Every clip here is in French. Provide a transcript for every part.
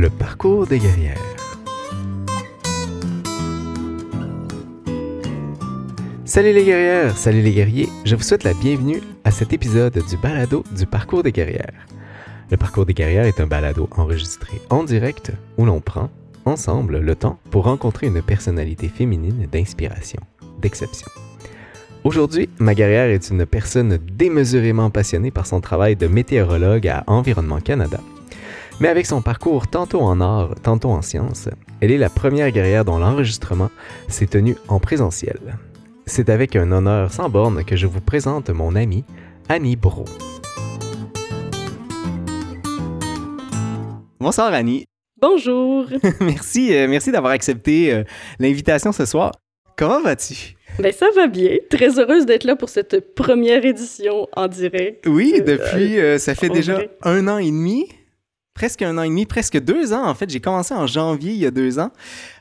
Le parcours des guerrières. Salut les guerrières, salut les guerriers, je vous souhaite la bienvenue à cet épisode du balado du parcours des guerrières. Le parcours des guerrières est un balado enregistré en direct où l'on prend, ensemble, le temps pour rencontrer une personnalité féminine d'inspiration, d'exception. Aujourd'hui, ma guerrière est une personne démesurément passionnée par son travail de météorologue à Environnement Canada. Mais avec son parcours tantôt en art, tantôt en sciences, elle est la première guerrière dont l'enregistrement s'est tenu en présentiel. C'est avec un honneur sans borne que je vous présente mon amie Annie Bro. Bonsoir Annie. Bonjour. merci, euh, merci d'avoir accepté euh, l'invitation ce soir. Comment vas-tu? Ben, ça va bien. Très heureuse d'être là pour cette première édition en direct. Oui, euh, depuis, euh, ça fait déjà un an et demi. Presque un an et demi, presque deux ans en fait. J'ai commencé en janvier il y a deux ans.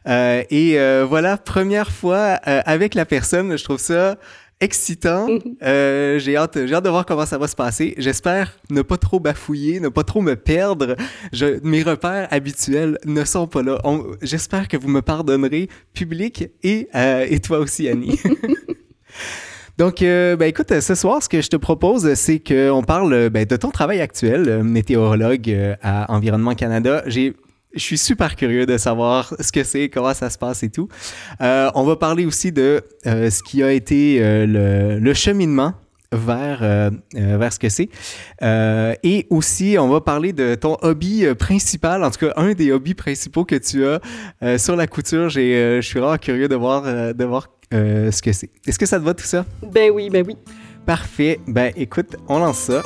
Euh, et voilà, première fois avec la personne, je trouve ça excitant. Euh, j'ai hâte, j'ai hâte de voir comment ça va se passer. J'espère ne pas trop bafouiller, ne pas trop me perdre. Je, mes repères habituels ne sont pas là. j'espère que vous me pardonnerez, public et, euh, et toi aussi, Annie. Donc, euh, ben, écoute, ce soir, ce que je te propose, c'est qu'on parle ben, de ton travail actuel, météorologue à Environnement Canada. J'ai je suis super curieux de savoir ce que c'est, comment ça se passe et tout. Euh, on va parler aussi de euh, ce qui a été euh, le, cheminement vers, vers ce que c'est. et aussi, on va parler de ton hobby principal, en tout cas un des hobbies principaux que tu as sur la couture. je suis vraiment curieux de voir, de voir ce que c'est. Est-ce que ça te va tout ça? Ben oui, ben oui. Parfait. Ben écoute, on lance ça.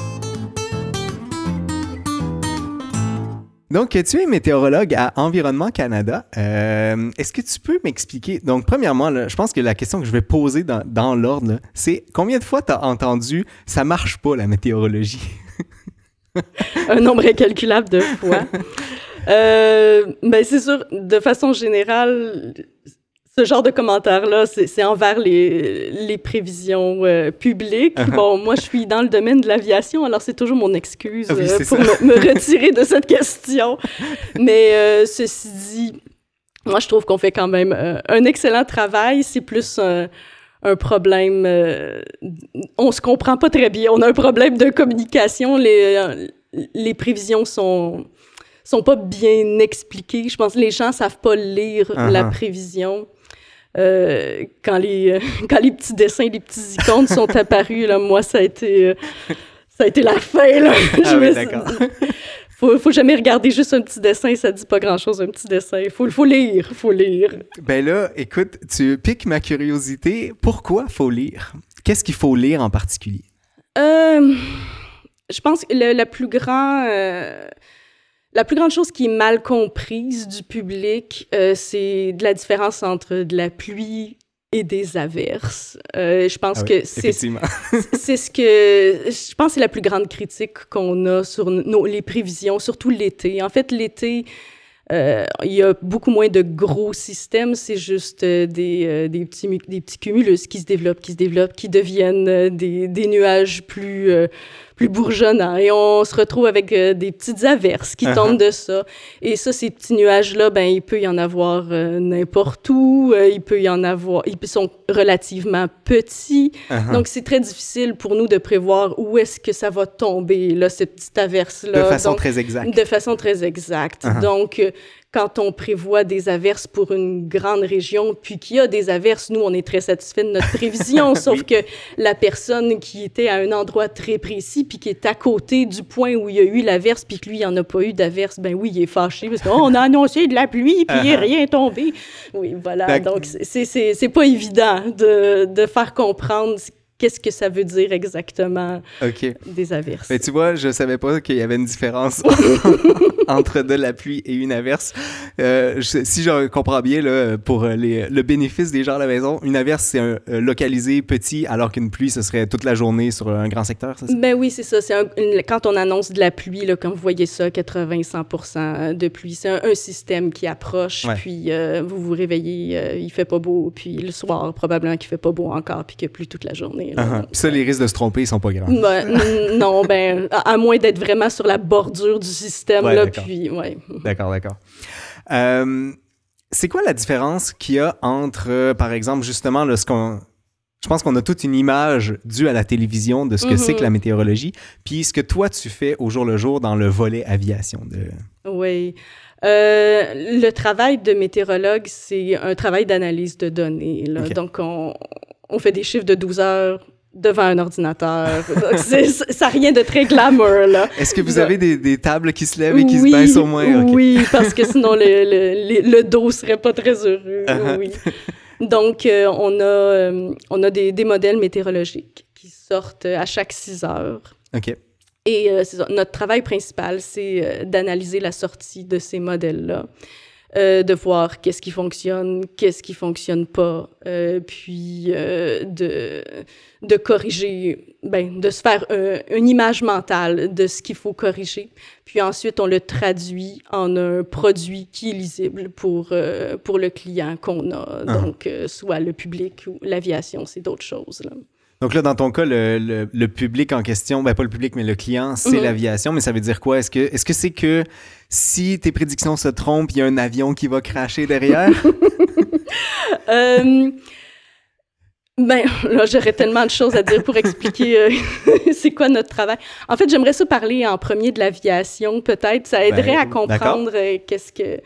Donc, tu es météorologue à Environnement Canada. Euh, est-ce que tu peux m'expliquer? Donc, premièrement, je pense que la question que je vais poser dans, l'ordre, c'est combien de fois tu as entendu ça marche pas la météorologie? Un nombre incalculable de fois. euh, ben, c'est sûr, de façon générale, ce genre de commentaires-là, c'est envers les, les prévisions euh, publiques. Uh-huh. Bon, moi, je suis dans le domaine de l'aviation, alors c'est toujours mon excuse ah euh, pour me, retirer de cette question. Mais euh, ceci dit, moi, je trouve qu'on fait quand même un excellent travail. C'est plus un, un problème... on se comprend pas très bien. On a un problème de communication. Les, les prévisions sont sont pas bien expliquées. Je pense que les gens savent pas lire la uh-huh. prévision. Euh, quand, les, quand les petits dessins, les petits icônes sont apparus, là, moi, ça a été, euh, ça a été la fin. Là. Ah oui, d'accord. faut, faut jamais regarder juste un petit dessin, ça dit pas grand-chose, un petit dessin. Il faut, faut lire, faut lire. Ben là, écoute, tu piques ma curiosité. Pourquoi faut lire? Qu'est-ce qu'il faut lire en particulier? Euh, je pense que le, le plus grand... Euh, la plus grande chose qui est mal comprise du public, euh, c'est de la différence entre de la pluie et des averses. Euh, je pense ah que c'est c'est ce que je pense c'est la plus grande critique qu'on a sur nos les prévisions, surtout l'été. En fait, l'été euh, il y a beaucoup moins de gros systèmes, c'est juste des, des, petits, des petits cumulus qui se développent, qui se développent, qui deviennent des, des nuages plus, plus bourgeonnant. Et on se retrouve avec euh, des petites averses qui tombent de ça. Et ça, ces petits nuages-là, ben, il peut y en avoir euh, n'importe où. Euh, il peut y en avoir... Ils sont relativement petits. Donc, c'est très difficile pour nous de prévoir où est-ce que ça va tomber, là, ces petites averses-là. De façon très exacte. De façon très exacte. Donc, quand on prévoit des averses pour une grande région, puis qu'il y a des averses, nous, on est très satisfait de notre prévision, sauf que la personne qui était à un endroit très précis, puis qui est à côté du point où il y a eu l'averse, puis que lui, il n'y en a pas eu d'averse, ben oui, il est fâché, parce qu'on a annoncé de la pluie, puis il n'est rien tombé. Oui, voilà, donc c'est pas évident de, de faire comprendre qu'est-ce que ça veut dire exactement des averses. Mais tu vois, je savais pas qu'il y avait une différence entre de la pluie et une averse. Euh, si je comprends bien, là, pour les, le bénéfice des gens à la maison, une averse, c'est un euh, localisé petit, alors qu'une pluie, ce serait toute la journée sur un grand secteur, c'est ça? Ben oui, c'est ça. C'est quand on annonce de la pluie, là, comme vous voyez ça, 80-100 de pluie, c'est un, système qui approche, puis euh, vous vous réveillez, il fait pas beau, puis le soir, probablement qu'il fait pas beau encore, puis qu'il pleut toute la journée. Uh-huh. ça, les risques de se tromper, ils sont pas grands. Ben, non, ben, à, moins d'être vraiment sur la bordure du système. là, puis, ouais. D'accord, d'accord. Euh, c'est quoi la différence qu'il y a entre, par exemple, justement, là, ce qu'on je pense qu'on a toute une image due à la télévision de ce que c'est que la météorologie, puis ce que toi tu fais au jour le jour dans le volet aviation. De... Oui. Euh, le travail de météorologue, c'est un travail d'analyse de données. Là. Donc, on, on, fait des chiffres de 12 heures devant un ordinateur. ça n'a rien de très glamour, là. Est-ce que vous avez des, des, tables qui se lèvent et qui se baissent au moins? Oui, parce que sinon, le, le, le, dos serait pas très heureux. Uh-huh. Oui. Donc, euh, on a, euh, on a des, des, modèles météorologiques qui sortent à chaque six heures. OK. Et euh, notre travail principal, c'est d'analyser la sortie de ces modèles-là. De voir qu'est-ce qui fonctionne, qu'est-ce qui fonctionne pas, puis de, de corriger, ben, de se faire une image mentale de ce qu'il faut corriger. Puis ensuite, on le traduit en un produit qui est lisible pour, euh, pour le client qu'on a. Ah. Donc, euh, soit le public ou l'aviation, c'est d'autres choses. Là. Donc là, dans ton cas, le, le, public en question, ben pas le public, mais le client, c'est mhm. l'aviation. Mais ça veut dire quoi? Est-ce que est-ce que c'est que si tes prédictions se trompent, il y a un avion qui va cracher derrière? euh, ben, là, j'aurais tellement de choses à dire pour expliquer euh, c'est quoi notre travail. En fait, j'aimerais ça parler en premier de l'aviation, peut-être. Ça aiderait ben, à comprendre euh, qu'est-ce que,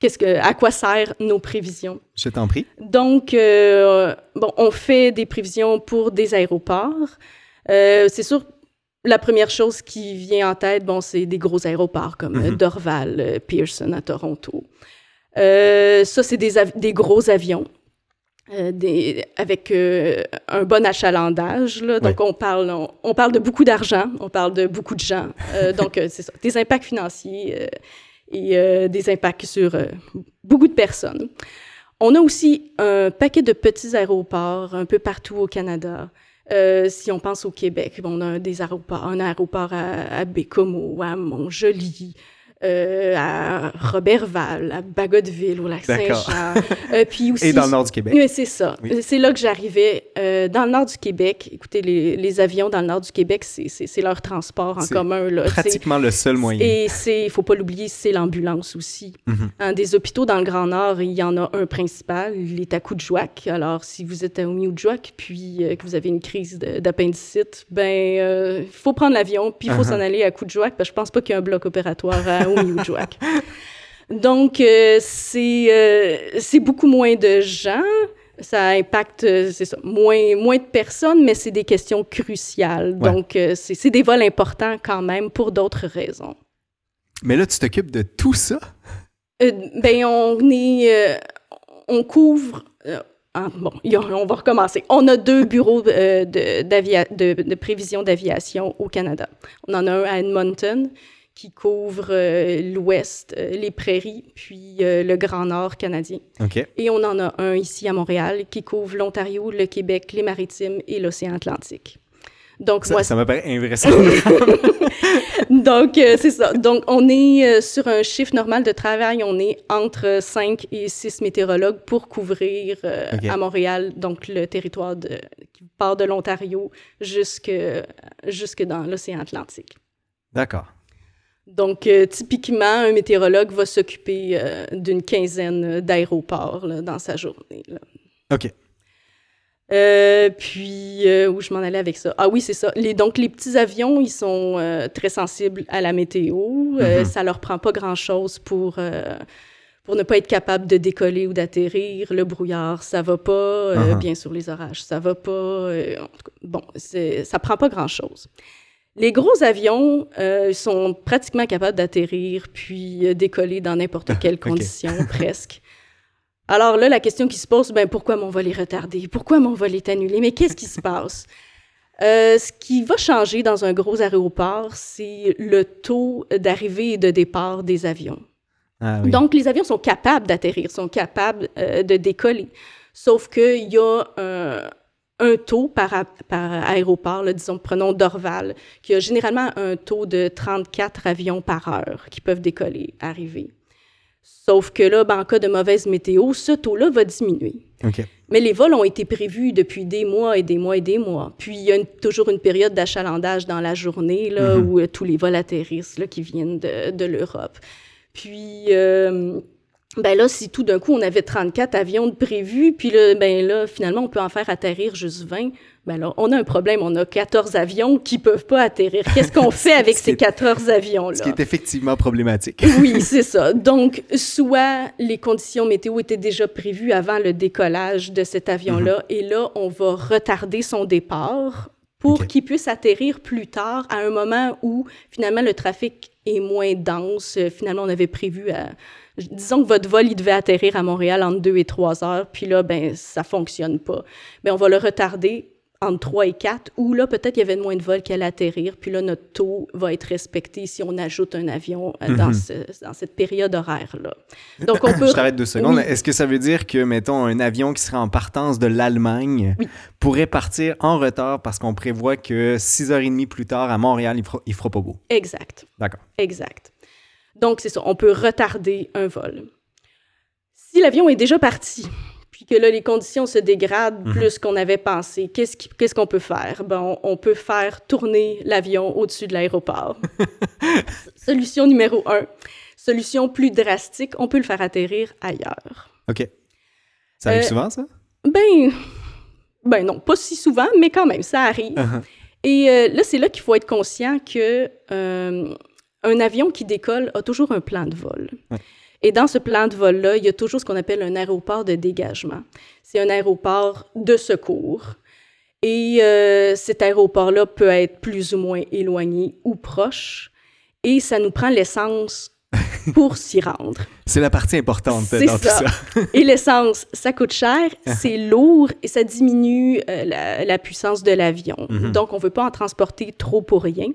qu'est-ce que, à quoi servent nos prévisions? Je t'en prie. Donc, euh, bon, on fait des prévisions pour des aéroports. c'est sûr, la première chose qui vient en tête, bon, c'est des gros aéroports comme mm-hmm. Dorval, Pearson à Toronto. ça, c'est des, des gros avions. Euh, des, avec euh, un bon achalandage. Là. Donc, on, parle, on, parle de beaucoup d'argent, on parle de beaucoup de gens. Euh, donc, c'est ça, des impacts financiers et des impacts sur beaucoup de personnes. On a aussi un paquet de petits aéroports un peu partout au Canada. si on pense au Québec, on a des aéroports, un aéroport à, à Bécomo, à Montjoli, euh, à Robertval, à Bagotville, au Lac-Saint-Jean. Euh, puis aussi, Et dans le nord du Québec. Oui, c'est ça. C'est là que j'arrivais. Euh, dans le nord du Québec, écoutez, les, les, avions dans le nord du Québec, c'est leur transport en commun. Là, pratiquement le seul moyen. Et il ne faut pas l'oublier, c'est l'ambulance aussi. Mm des hôpitaux dans le Grand Nord, il y en a un principal, il est à Coudjouac. Alors, si vous êtes à Omioujoak, puis que vous avez une crise d'appendicite, ben, il faut prendre l'avion, puis il faut uh-huh. s'en aller à Coudjouac, parce que je pense pas qu'il y a un bloc opératoire à Donc, euh, c'est euh, c'est beaucoup moins de gens. Ça impacte, euh, c'est ça, moins, moins de personnes, mais c'est des questions cruciales. Donc, c'est des vols importants quand même pour d'autres raisons. Mais là, tu t'occupes de tout ça? ben, on est... on couvre... bon, on va recommencer. On a deux bureaux de, de, de prévision d'aviation au Canada. On en a un à Edmonton, qui couvre euh, l'ouest, euh, les prairies, puis euh, le Grand Nord canadien. Et on en a un ici à Montréal qui couvre l'Ontario, le Québec, les Maritimes et l'océan Atlantique. Donc, ça, moi, ça me paraît invraisemblable. Donc, c'est ça. Donc, on est sur un chiffre normal de travail, on est entre 5 et 6 météorologues pour couvrir à Montréal, donc le territoire de, qui part de l'Ontario jusque, jusque dans l'océan Atlantique. D'accord. Donc, euh, typiquement, un météorologue va s'occuper euh, d'une quinzaine d'aéroports dans sa journée. OK. Euh, puis, où je m'en allais avec ça? Ah oui, c'est ça. Les, donc, les petits avions, ils sont très sensibles à la météo. Mm-hmm. Ça leur prend pas grand-chose pour, pour ne pas être capable de décoller ou d'atterrir. Le brouillard, ça va pas. Uh-huh. Bien sûr, les orages, ça va pas. bon, ça prend pas grand-chose. Les gros avions euh, sont pratiquement capables d'atterrir puis euh, décoller dans n'importe quelle condition, presque. Alors là, la question qui se pose, ben pourquoi mon vol est retardé? Pourquoi mon vol est annulé? Mais qu'est-ce qui se passe? Euh, ce qui va changer dans un gros aéroport, c'est le taux d'arrivée et de départ des avions. Ah Donc, les avions sont capables d'atterrir, sont capables de décoller. Sauf qu'il y a un, un taux par, par aéroport, disons, prenons Dorval, qui a généralement un taux de 34 avions par heure qui peuvent décoller, arriver. Sauf que là, ben, en cas de mauvaise météo, ce taux-là va diminuer. Mais les vols ont été prévus depuis des mois et des mois et des mois. Puis il y a toujours une période d'achalandage dans la journée là, mhm. où euh, tous les vols atterrissent là, qui viennent de, de l'Europe. Puis euh, ben là, si tout d'un coup on avait 34 avions de prévus, puis là, ben là, finalement, on peut en faire atterrir juste 20, ben là, on a un problème. On a 14 avions qui peuvent pas atterrir. Qu'est-ce qu'on fait avec ces 14 avions-là? Ce qui est effectivement problématique. oui, c'est ça. Donc, soit les conditions météo étaient déjà prévues avant le décollage de cet avion-là, mhm. et là, on va retarder son départ pour qu'il puisse atterrir plus tard, à un moment où, finalement, le trafic est moins dense. Finalement, on avait prévu à disons que votre vol, il devait atterrir à Montréal entre 2 et 3 heures, puis là, ben, ça fonctionne pas. Mais ben, on va le retarder entre 3 et 4, ou là, peut-être il y avait moins de vols qui allaient atterrir, puis là, notre taux va être respecté si on ajoute un avion euh, dans, mhm. dans, cette période horaire-là. Donc, on peut... Je t'arrête deux secondes. Est-ce que ça veut dire que, mettons, un avion qui serait en partance de l'Allemagne pourrait partir en retard parce qu'on prévoit que 6h30 plus tard, à Montréal, il fera, il fera pas beau? Exact. D'accord. Exact. Donc, c'est ça, on peut retarder un vol. Si l'avion est déjà parti, puis que là, les conditions se dégradent mhm. plus qu'on avait pensé, qu'est-ce qu'on peut faire? Bon, on peut faire tourner l'avion au-dessus de l'aéroport. Solution numéro un. Solution plus drastique, on peut le faire atterrir ailleurs. OK. Ça arrive euh, souvent, ça? Ben, ben non, pas si souvent, mais quand même, ça arrive. Uh-huh. Et euh, là, c'est là qu'il faut être conscient que euh, un avion qui décolle a toujours un plan de vol. Et dans ce plan de vol-là, il y a toujours ce qu'on appelle un aéroport de dégagement. C'est un aéroport de secours. Et euh, cet aéroport-là peut être plus ou moins éloigné ou proche. Et ça nous prend l'essence pour s'y rendre. C'est la partie importante dans tout ça. et l'essence, ça coûte cher, c'est lourd et ça diminue euh, la, puissance de l'avion. Mhm. Donc, on ne veut pas en transporter trop pour rien.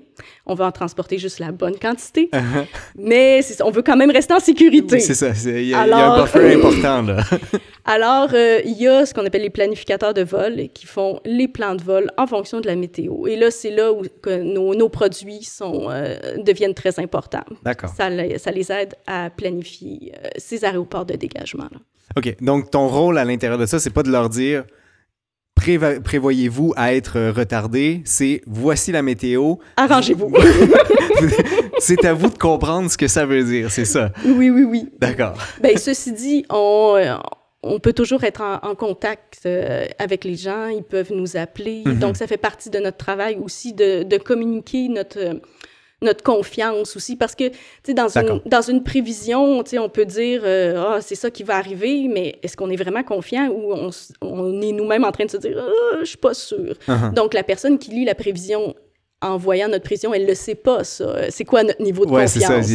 On veut en transporter juste la bonne quantité. Uh-huh. Mais on veut quand même rester en sécurité. c'est ça. Il y, a un buffer important, là. Alors, euh, il y a ce qu'on appelle les planificateurs de vol qui font les plans de vol en fonction de la météo. Et là, c'est là où que nos, produits sont, euh, deviennent très importants. D'accord. Ça, ça les aide à planifier euh, ces aéroports de dégagement. Là. OK. Donc, ton rôle à l'intérieur de ça, c'est pas de leur dire prévoyez-vous à être retardé, c'est voici la météo. Arrangez-vous. c'est à vous de comprendre ce que ça veut dire, c'est ça? Oui, oui, oui. D'accord. ben, ceci dit, on, euh, on peut toujours être en, contact euh, avec les gens, ils peuvent nous appeler. Mm-hmm. Donc, ça fait partie de notre travail aussi de, de communiquer notre notre confiance aussi. Parce que, tu sais, dans une, dans une prévision, tu sais, on peut dire, euh, ah, c'est ça qui va arriver, mais est-ce qu'on est vraiment confiant ou on, on est nous-mêmes en train de se dire, ah, je suis pas sûr. Uh-huh. Donc, la personne qui lit la prévision en voyant notre prévision, elle ne le sait pas, ça. C'est quoi notre niveau de ouais, confiance?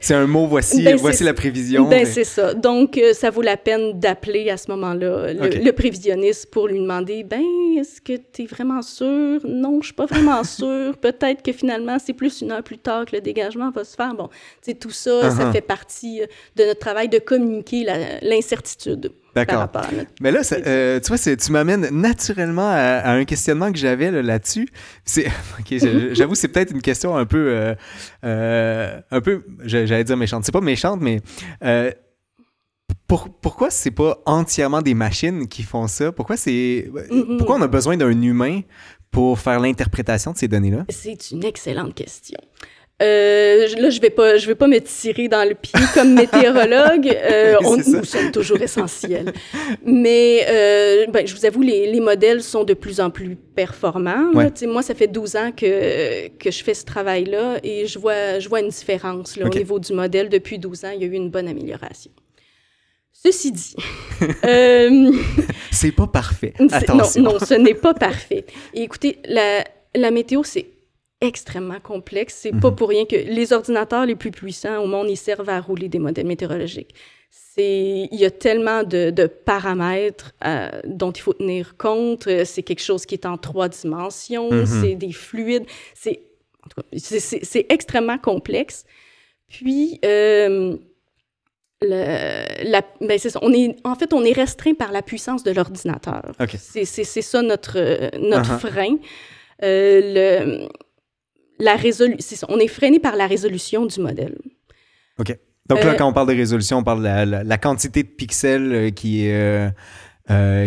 C'est un mot, voici, ben, voici la prévision. Ben, c'est ça. Donc, euh, ça vaut la peine d'appeler à ce moment-là le, prévisionniste pour lui demander, ben, est-ce que tu es vraiment sûr? Non, je suis pas vraiment sûr. Peut-être que finalement, c'est plus une heure plus tard que le dégagement va se faire. Bon, c'est tout ça, ça uh-huh. fait partie euh, de notre travail de communiquer l'incertitude. D'accord. Mais là, euh, tu vois, tu m'amènes naturellement à, un questionnement que j'avais là-dessus. c'est, j'avoue, c'est peut-être une question un peu, euh, euh, un peu, j'allais dire méchante. C'est pas méchante, mais pour, pourquoi c'est pas entièrement des machines qui font ça? Pourquoi c'est, pourquoi on a besoin d'un humain pour faire l'interprétation de ces données-là? C'est une excellente question. Euh, là, je vais pas, je vais pas me tirer dans le pied comme météorologue. Euh, on, nous sommes toujours essentiels. Mais euh, ben, je vous avoue, les, les, modèles sont de plus en plus performants. Moi, ça fait 12 ans que, que je fais ce travail-là et je vois, je vois une différence là, au niveau du modèle. Depuis 12 ans, il y a eu une bonne amélioration. Ceci dit, c'est pas parfait. Attention. Non, non, ce n'est pas parfait. Et écoutez, la, la météo, c'est extrêmement complexe. C'est pas mhm. pour rien que les ordinateurs les plus puissants au monde, ils servent à rouler des modèles météorologiques. C'est, il y a tellement de, de paramètres euh, dont il faut tenir compte. C'est quelque chose qui est en trois dimensions. Mhm. C'est des fluides. C'est, c'est, extrêmement complexe. Puis, euh, le, la, ben ça, on est, en fait, on est restreint par la puissance de l'ordinateur. C'est, ça notre, notre uh-huh. frein. Euh, le, la résolution, on est freiné par la résolution du modèle. OK. Donc là, euh, quand on parle de résolution, on parle de la, quantité de pixels euh, qui est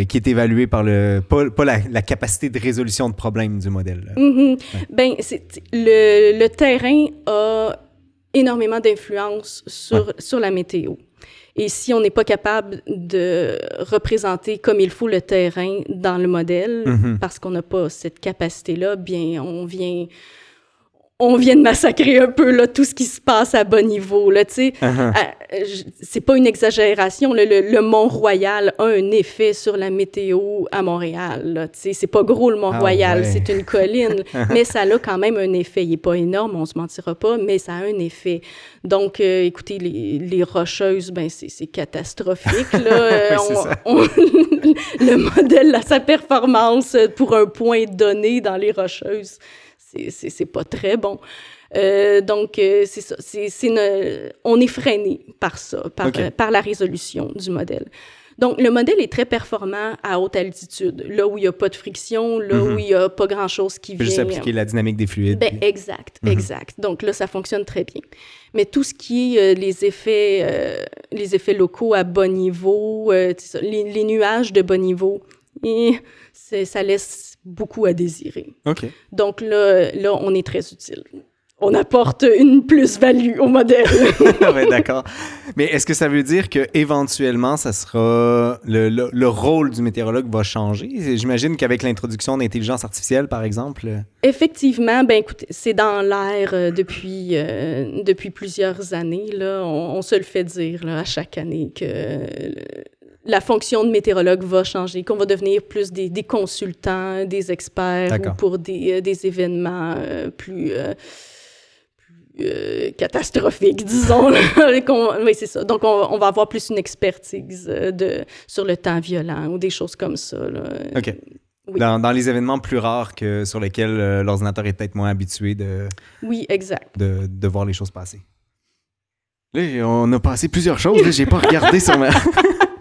qui est évalué par le pas, pas la, capacité de résolution de problèmes du modèle. Mm-hmm. Ben, le, le, terrain a énormément d'influence sur, sur la météo. Et si on n'est pas capable de représenter comme il faut le terrain dans le modèle, mm-hmm. parce qu'on n'a pas cette capacité-là, bien, on vient on vient de massacrer un peu là, tout ce qui se passe à bas niveau. Là, uh-huh. euh, c'est pas une exagération. le, Mont-Royal a un effet sur la météo à Montréal. C'est pas gros le Mont-Royal, ah c'est une colline, mais ça a quand même un effet. Il est pas énorme, on se mentira pas, mais ça a un effet. Donc, euh, écoutez, les, les, Rocheuses, ben, c'est catastrophique. Là. le modèle, sa performance pour un point donné dans les Rocheuses, c'est pas très bon. Euh, donc, euh, c'est ça. on est freiné par ça, par, par la résolution du modèle. Donc, le modèle est très performant à haute altitude, là où il n'y a pas de friction, là où mhm. il n'y a pas grand-chose qui vient... Juste appliquer la dynamique des fluides. Ben, exact, mhm. exact. Donc là, ça fonctionne très bien. Mais tout ce qui est euh, les, effets, les effets locaux à bas niveau, les, les, nuages de bas niveau, et ça laisse beaucoup à désirer. Donc là, là, on est très utile. On apporte une plus-value au modèle. oui, d'accord. Mais est-ce que ça veut dire que éventuellement, ça sera le, le, rôle du météorologue va changer? J'imagine qu'avec l'introduction d'intelligence artificielle, par exemple. Effectivement, ben écoutez, c'est dans l'air euh, depuis euh, depuis plusieurs années. Là, on, se le fait dire là, à chaque année que la fonction de météorologue va changer, qu'on va devenir plus des, des consultants, des experts pour des, euh, des événements euh, plus, euh, catastrophiques, disons. oui, c'est ça. Donc, on, va avoir plus une expertise de, sur le temps violent ou des choses comme ça. OK. Dans, dans, les événements plus rares que sur lesquels l'ordinateur est peut-être moins habitué de, oui, exact. De, de voir les choses passer. Là, on a passé plusieurs choses. J'ai pas regardé sur ma...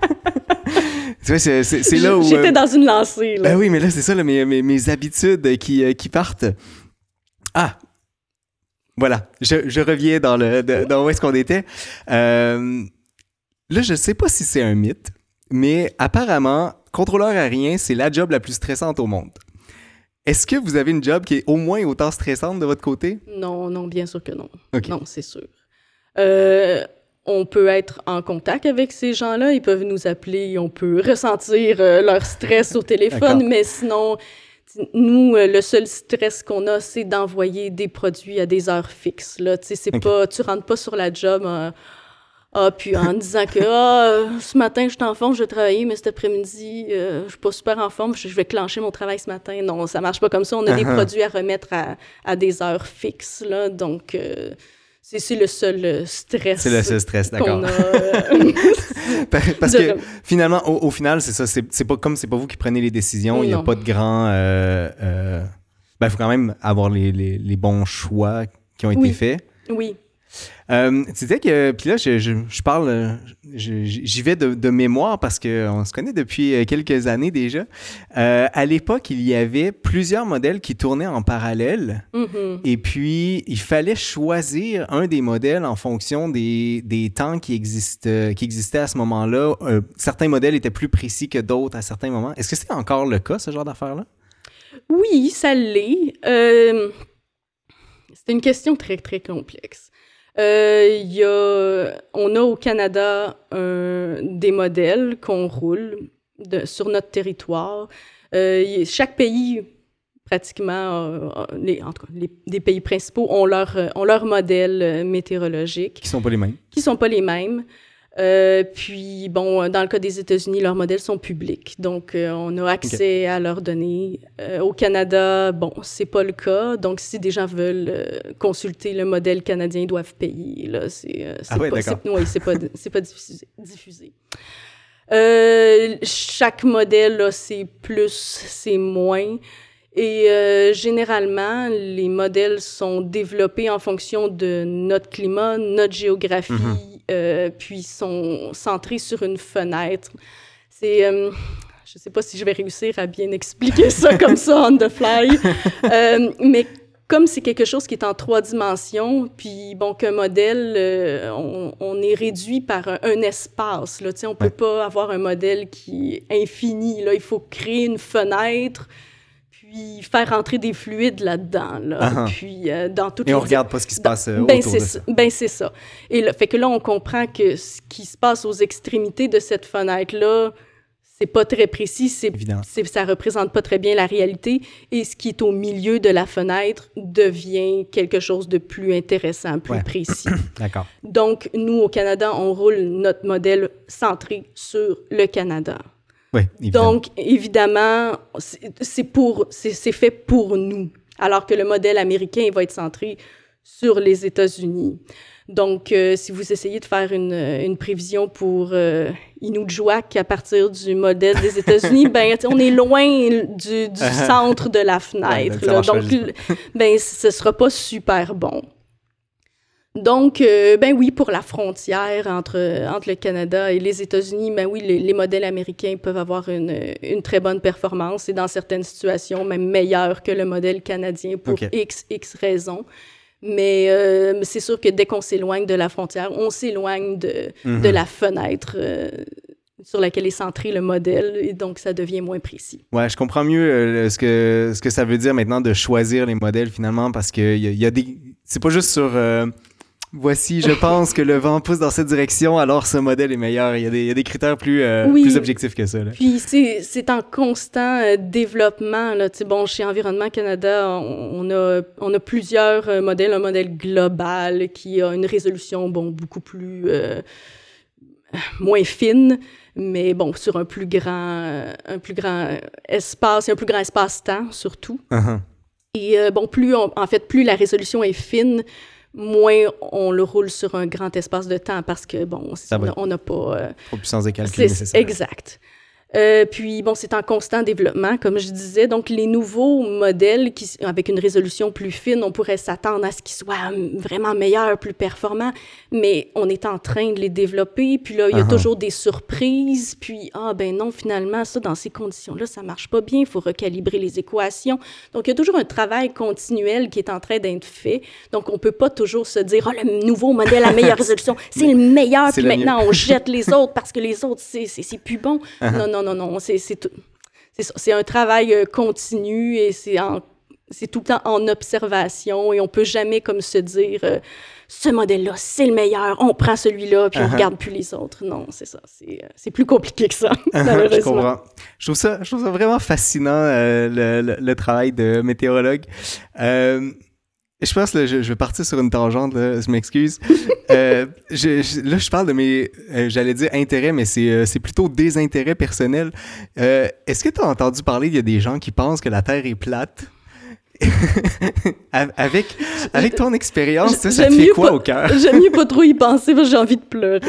c'est là où. J'étais euh, dans une lancée. Là. Ben oui, mais là, c'est ça, mes, mes, habitudes qui, euh, qui partent. Ah! Voilà, je, je reviens dans, le, dans où est-ce qu'on était. Euh, là, je sais pas si c'est un mythe, mais apparemment, contrôleur aérien, c'est la job la plus stressante au monde. Est-ce que vous avez une job qui est au moins autant stressante de votre côté? Non, non, bien sûr que non. Non, c'est sûr. Euh, on peut être en contact avec ces gens-là, ils peuvent nous appeler, on peut ressentir euh, leur stress au téléphone, mais sinon, nous, euh, le seul stress qu'on a, c'est d'envoyer des produits à des heures fixes. Là, c'est pas, tu rentres pas sur la job. ah, puis en disant que ah, ce matin, je suis en forme, je vais travailler, mais cet après-midi, euh, je suis pas super en forme, je vais clencher mon travail ce matin. Non, ça marche pas comme ça. On a des uh-huh. produits à remettre à, à, des heures fixes. Là, donc, c'est le seul euh, stress. C'est le seul stress, d'accord. Parce que finalement, au, final, c'est ça. C'est pas comme c'est pas vous qui prenez les décisions. Il n'y a pas de grand. Euh, euh ben, il faut quand même avoir les, les, les, bons choix qui ont été faits. Oui. Euh, tu disais que, puis là, je, je, je parle, j'y vais de, de, mémoire parce qu'on se connaît depuis euh, quelques années déjà. Euh, à l'époque, il y avait plusieurs modèles qui tournaient en parallèle. Mm-hmm. Et puis, il fallait choisir un des modèles en fonction des, des temps qui, existent, qui existaient à ce moment-là. Euh, certains modèles étaient plus précis que d'autres à certains moments. Est-ce que c'est encore le cas, ce genre d'affaires-là? Oui, ça l'est. Euh, c'est une question très, très complexe. Euh, y a, on a au Canada des modèles qu'on roule de, sur notre territoire. Euh, chaque pays, pratiquement, les, en tout cas, les, les, pays principaux ont leur, ont leur modèle météorologique. Qui sont pas les mêmes. Qui sont pas les mêmes. Euh, puis, bon, dans le cas des États-Unis, leurs modèles sont publics. Donc, euh, on a accès à leurs données. Euh, au Canada, bon, c'est pas le cas. Donc, si des gens veulent consulter le modèle canadien, ils doivent payer. Là, c'est ah ouais, pas, c'est pas, pas diffusé. diffusé. chaque modèle, c'est plus, c'est moins. Et généralement, les modèles sont développés en fonction de notre climat, notre géographie, mm-hmm. Euh, puis sont centrés sur une fenêtre. C'est, euh, je sais pas si je vais réussir à bien expliquer ça comme ça on the fly, euh, mais comme c'est quelque chose qui est en trois dimensions, puis bon, qu'un modèle, euh, on, est réduit par un, espace. Là, on ne peut pas avoir un modèle qui est infini. Là. Il faut créer une fenêtre, puis faire entrer des fluides là-dedans. Là. Ah, ah. Puis, euh, dans toutes Et on ne regarde pas ce qui se passe euh, ben, autour de ça. Ben, c'est ça. Et là, fait que là, on comprend que ce qui se passe aux extrémités de cette fenêtre-là, c'est pas très précis, c'est, c'est, ça représente pas très bien la réalité, et ce qui est au milieu de la fenêtre devient quelque chose de plus intéressant, plus précis. D'accord. Donc, nous, au Canada, on roule notre modèle centré sur le Canada. Oui, évidemment. Donc, évidemment, c'est, pour, c'est, fait pour nous, alors que le modèle américain va être centré sur les États-Unis. Donc, euh, si vous essayez de faire une, une prévision pour euh, à partir du modèle des États-Unis, ben, on est loin du, du centre de la fenêtre. donc, ben, ce sera pas super bon. Donc, euh, ben oui, pour la frontière entre, entre le Canada et les États-Unis, ben oui, les, modèles américains peuvent avoir une, une, très bonne performance et dans certaines situations, même meilleure que le modèle canadien pour x, x raisons. Mais euh, c'est sûr que dès qu'on s'éloigne de la frontière, on s'éloigne de, de, mhm. la fenêtre euh, sur laquelle est centré le modèle, et donc ça devient moins précis. Ouais, je comprends mieux euh, ce, que, ce que ça veut dire maintenant de choisir les modèles finalement, parce que y y a des... C'est pas juste sur voici, je pense que le vent pousse dans cette direction, alors ce modèle est meilleur. Il y a des, il y a des critères plus, euh, plus objectifs que ça. Là. Puis c'est en constant euh, développement. Là. Bon, chez Environnement Canada, on, a, on a plusieurs euh, modèles. Un modèle global qui a une résolution bon, beaucoup plus... moins fine, mais bon, sur un plus grand, un plus grand espace, un plus grand espace-temps surtout. Uh-huh. Et bon, plus en fait, plus la résolution est fine, moins on le roule sur un grand espace de temps parce que, bon, on n'a pas... Euh, puissance de calcul nécessaire. Exact. Euh, puis, bon, c'est en constant développement, comme je disais. Donc, les nouveaux modèles qui, avec une résolution plus fine, on pourrait s'attendre à ce qu'ils soient vraiment meilleurs, plus performants, mais on est en train de les développer. Puis là, il y a uh-huh. toujours des surprises. Puis, ah, ben non, finalement, ça, dans ces conditions-là, ça marche pas bien. Il faut recalibrer les équations. Donc, il y a toujours un travail continuel qui est en train d'être fait. Donc, on peut pas toujours se dire, oh, le nouveau modèle à meilleure résolution, c'est le meilleur, puis maintenant, on jette les autres parce que les autres, c'est plus bon. Uh-huh. Non, non, non, non, c'est c'est un travail euh, continu et c'est c'est tout le temps en observation et on peut jamais comme se dire euh, ce modèle-là, c'est le meilleur, on prend celui-là puis on uh-huh. regarde plus les autres. Non, c'est ça, c'est euh, plus compliqué que ça, uh-huh, je comprends. Je trouve ça, je trouve ça vraiment fascinant, le, le, travail de météorologue. Je pense que je, vais partir sur une tangente, je m'excuse. Euh, là, je parle de mes, euh, j'allais dire intérêts, mais c'est euh, plutôt des intérêts personnels. Est-ce que tu as entendu parler, il y a des gens qui pensent que la Terre est plate? avec, avec ton expérience, ça, te fait quoi au cœur? J'aime mieux pas trop y penser parce que j'ai envie de pleurer.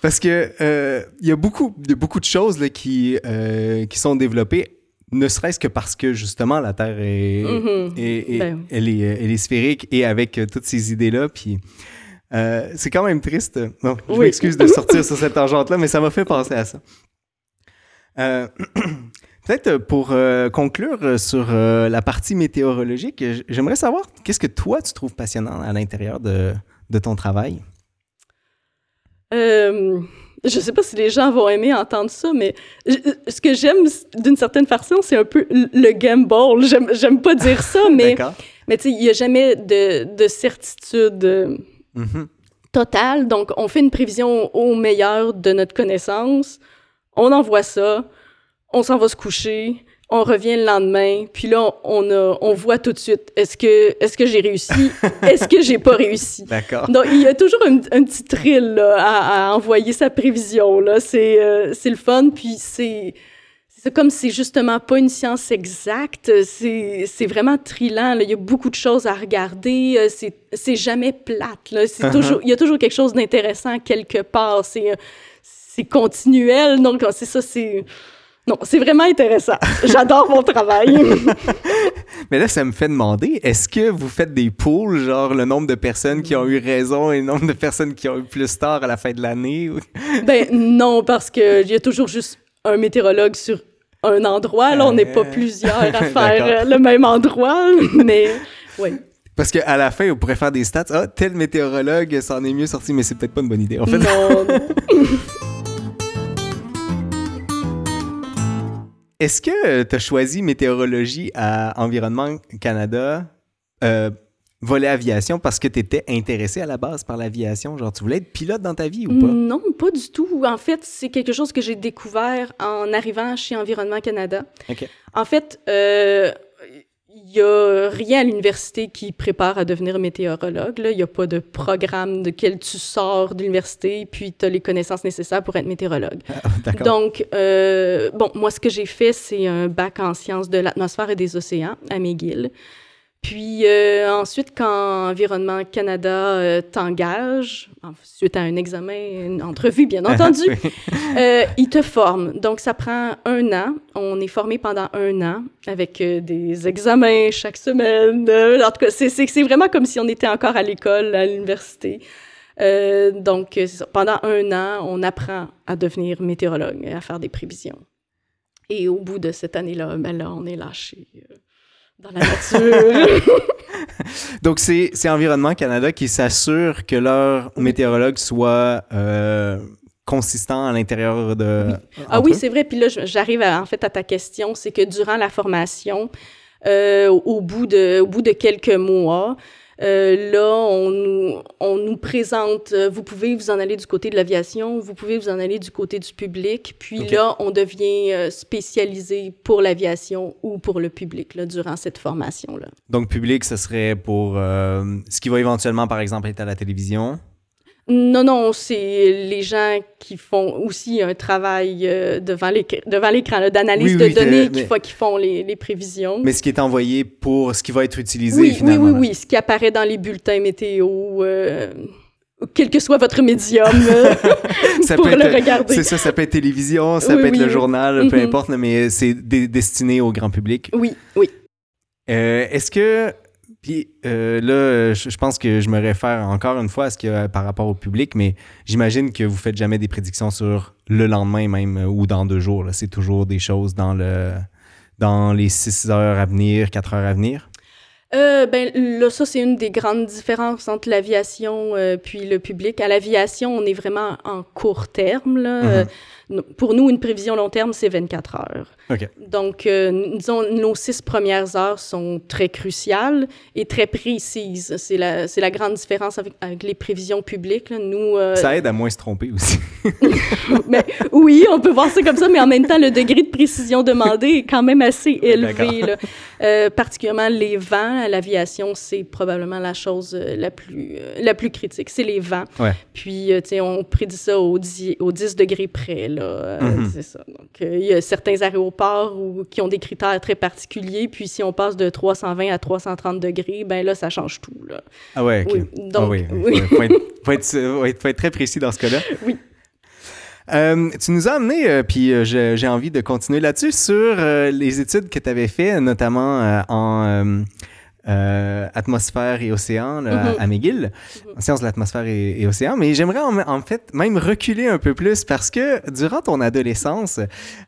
parce que il y a beaucoup, de beaucoup de choses là, qui, qui sont développées ne serait-ce que parce que justement la Terre est, mm-hmm. ben elle, est, elle est sphérique et avec euh, toutes ces idées-là. Puis euh, c'est quand même triste. Non, je m'excuse de sortir sur cette tangente-là, mais ça m'a fait penser à ça. Euh, peut-être pour conclure sur la partie météorologique, j'aimerais savoir qu'est-ce que toi tu trouves passionnant à l'intérieur de, de, ton travail? Je sais pas si les gens vont aimer entendre ça, mais ce que j'aime d'une certaine façon, c'est un peu le gamble. J'aime pas dire ça, mais, mais tu sais, il n'y a jamais de, de certitude euh, mm-hmm. totale. Donc, on fait une prévision au meilleur de notre connaissance, on envoie ça, on s'en va se coucher, on revient le lendemain, puis là, on, a, on voit tout de suite, est-ce que, est que j'ai réussi? Est-ce que j'ai pas réussi? D'accord. Donc, il y a toujours un, petit thrill à, envoyer sa prévision. Là. C'est, euh, c'est le fun, puis c'est... C'est comme c'est justement pas une science exacte, c'est, c'est vraiment trillant. Il y a beaucoup de choses à regarder. Euh, c'est, c'est jamais plate. Là. C'est uh-huh. toujours, il y a toujours quelque chose d'intéressant quelque part. C'est, euh, c'est continuel. Donc, c'est ça, c'est non, c'est vraiment intéressant. J'adore mon travail. Mais là, ça me fait demander, est-ce que vous faites des poules, genre le nombre de personnes qui ont eu raison et le nombre de personnes qui ont eu plus tard à la fin de l'année? ben non, parce qu'il y a toujours juste un météorologue sur un endroit, là, on n'est pas plusieurs à faire le même endroit, mais oui. Parce qu'à la fin, on pourrait faire des stats. Ah, tel météorologue s'en est mieux sorti, mais c'est peut-être pas une bonne idée, en fait. Non. Est-ce que tu as choisi météorologie à Environnement Canada, euh, volet aviation, parce que tu étais intéressé à la base par l'aviation? Genre, tu voulais être pilote dans ta vie ou pas? Non, pas du tout. En fait, c'est quelque chose que j'ai découvert en arrivant chez Environnement Canada. OK. En fait, euh, il n'y a rien à l'université qui prépare à devenir météorologue. Il n'y a pas de programme de quel tu sors de l'université, puis tu as les connaissances nécessaires pour être météorologue. Ah, Donc, euh, bon, moi, ce que j'ai fait, c'est un bac en sciences de l'atmosphère et des océans à McGill. Puis euh, ensuite, quand Environnement Canada euh, t'engage, suite à un examen, une entrevue, bien entendu, euh, il te forme. Donc, ça prend un an. On est formé pendant un an avec des examens chaque semaine. en tout cas, c'est vraiment comme si on était encore à l'école, à l'université. donc, pendant un an, on apprend à devenir météorologue, à faire des prévisions. Et au bout de cette année-là, ben là, on est lâché dans la nature. Donc, c'est Environnement Canada qui s'assure que leur météorologue soit euh, consistant à l'intérieur de. Ah oui, c'est vrai. Puis là, j'arrive en fait à ta question, c'est que durant la formation, euh, au, bout de, au bout de quelques mois, euh, là, on nous, on nous présente, euh, vous pouvez vous en aller du côté de l'aviation, vous pouvez vous en aller du côté du public. Puis là, on devient euh, spécialisé pour l'aviation ou pour le public là, durant cette formation-là. Donc, public, ce serait pour ce qui va éventuellement, par exemple, être à la télévision? Non, non, c'est les gens qui font aussi un travail euh, devant l'écran, d'analyse de données qui, font les, prévisions. Mais ce qui est envoyé pour ce qui va être utilisé oui, finalement. Oui, oui, oui, ce qui apparaît dans les bulletins météo, euh, quel que soit votre médium, euh, ça pour peut le regarder. C'est ça, ça peut être télévision, ça peut être le journal, peu mm-hmm. importe, mais c'est destiné au grand public. Oui, oui. Est-ce que puis euh, là, je, pense que je me réfère encore une fois à ce qu'il y a par rapport au public, mais j'imagine que vous faites jamais des prédictions sur le lendemain même euh, ou dans deux jours. C'est toujours des choses dans le dans les six heures à venir, quatre heures à venir? Euh, ben là, ça, c'est une des grandes différences entre l'aviation puis le public. À l'aviation, on est vraiment en court terme. Là. Mm-hmm. Pour nous, une prévision long terme, c'est 24 heures. Donc, euh, disons, nos six premières heures sont très cruciales et très précises. C'est la, la grande différence avec, avec les prévisions publiques. Nous, euh, Ça aide à moins se tromper aussi. mais, oui, on peut voir ça comme ça, mais en même temps, le degré de précision demandé est quand même assez élevé. Là. Euh, particulièrement les vents à l'aviation, c'est probablement la chose la plus, la plus critique. C'est les vents. Puis, tu sais, on prédit ça au 10, au 10 degrés près. Euh, mhm. C'est ça. Donc, euh, il y a certains aéroports qui ont des critères très particuliers. Puis, si on passe de 320 à 330 degrés, ben là, ça change tout. Là. Ah ouais, OK. Oui. Donc, ah oui. Il faut, faut, être, très précis dans ce cas-là. Oui. Euh, tu nous as amené, puis j'ai envie de continuer là-dessus, sur les études que tu avais faites, notamment en euh, atmosphère et océan là, à, mhm. McGill, mm sciences de l'atmosphère et, et, océan. Mais j'aimerais en, fait même reculer un peu plus parce que durant ton adolescence,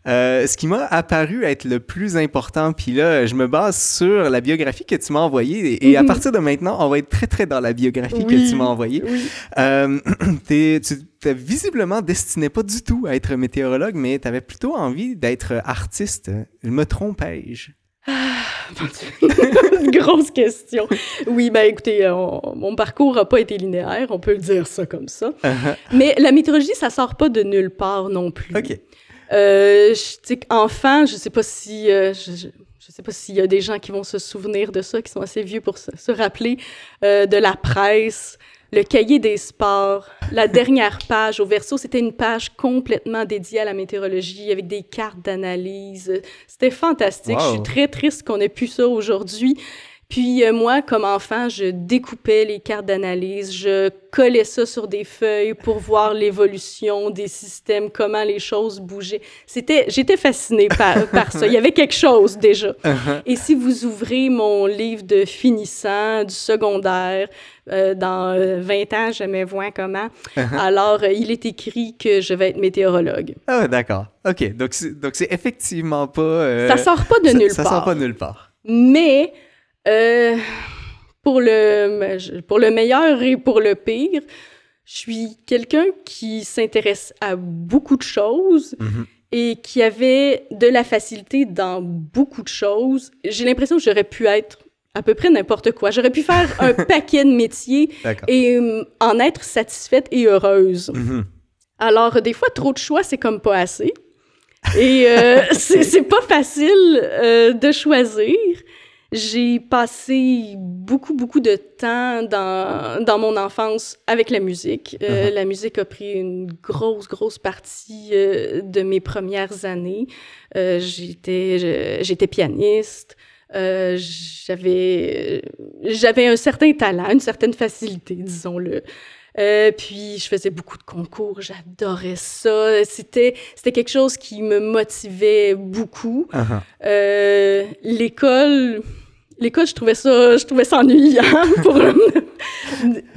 euh, ce qui m'a apparu être le plus important, puis là, je me base sur la biographie que tu m'as envoyée et, à mhm. partir de maintenant, on va être très très dans la biographie que tu m'as envoyée. Euh, tu visiblement destiné pas du tout à être météorologue, mais tu avais plutôt envie d'être artiste. Me trompais-je? Grosse question. Oui, ben écoutez, euh, mon parcours n'a pas été linéaire, on peut le dire ça comme ça. Uh-huh. Mais la mythologie, ça sort pas de nulle part non plus. OK. Euh, je, enfant, je sais pas si... Euh, je, je sais pas s'il y a des gens qui vont se souvenir de ça, qui sont assez vieux pour se, se rappeler euh, de la presse, le cahier des sports, la dernière page au verso, c'était une page complètement dédiée à la météorologie avec des cartes d'analyse. C'était fantastique. Je suis très triste qu'on ait pu ça aujourd'hui. Puis euh, moi, comme enfant, je découpais les cartes d'analyse, je collais ça sur des feuilles pour voir l'évolution des systèmes, comment les choses bougeaient. C'était, j'étais fascinée par, par ça. Il y avait quelque chose déjà. Uh-huh. Et si vous ouvrez mon livre de finissant du secondaire, euh, dans 20 euh, ans, je me vois comment. Uh-huh. Alors, il est écrit que je vais être météorologue. Ah, d'accord. OK. Donc, c'est, donc c'est effectivement pas... ça sort pas de nulle part. Ça sort pas de nulle part. Mais euh, pour, le, pour le meilleur et pour le pire, je suis quelqu'un qui s'intéresse à beaucoup de choses mm-hmm. et qui avait de la facilité dans beaucoup de choses. J'ai l'impression que j'aurais pu être à peu près n'importe quoi. J'aurais pu faire un paquet de métiers et euh, en être satisfaite et heureuse. Mm-hmm. Alors, des fois, trop de choix, c'est comme pas assez. Et euh, c'est pas facile de choisir. J'ai passé beaucoup, beaucoup de temps dans, dans mon enfance avec la musique. Euh, uh-huh. La musique a pris une grosse, grosse partie euh, de mes premières années. Euh, j'étais, j'étais pianiste. j'avais, j'avais un certain talent, une certaine facilité, disons-le. Puis je faisais beaucoup de concours, j'adorais ça. C'était c'était quelque chose qui me motivait beaucoup. Uh-huh. L'école, l'école, je trouvais ça, je trouvais ça ennuyant pour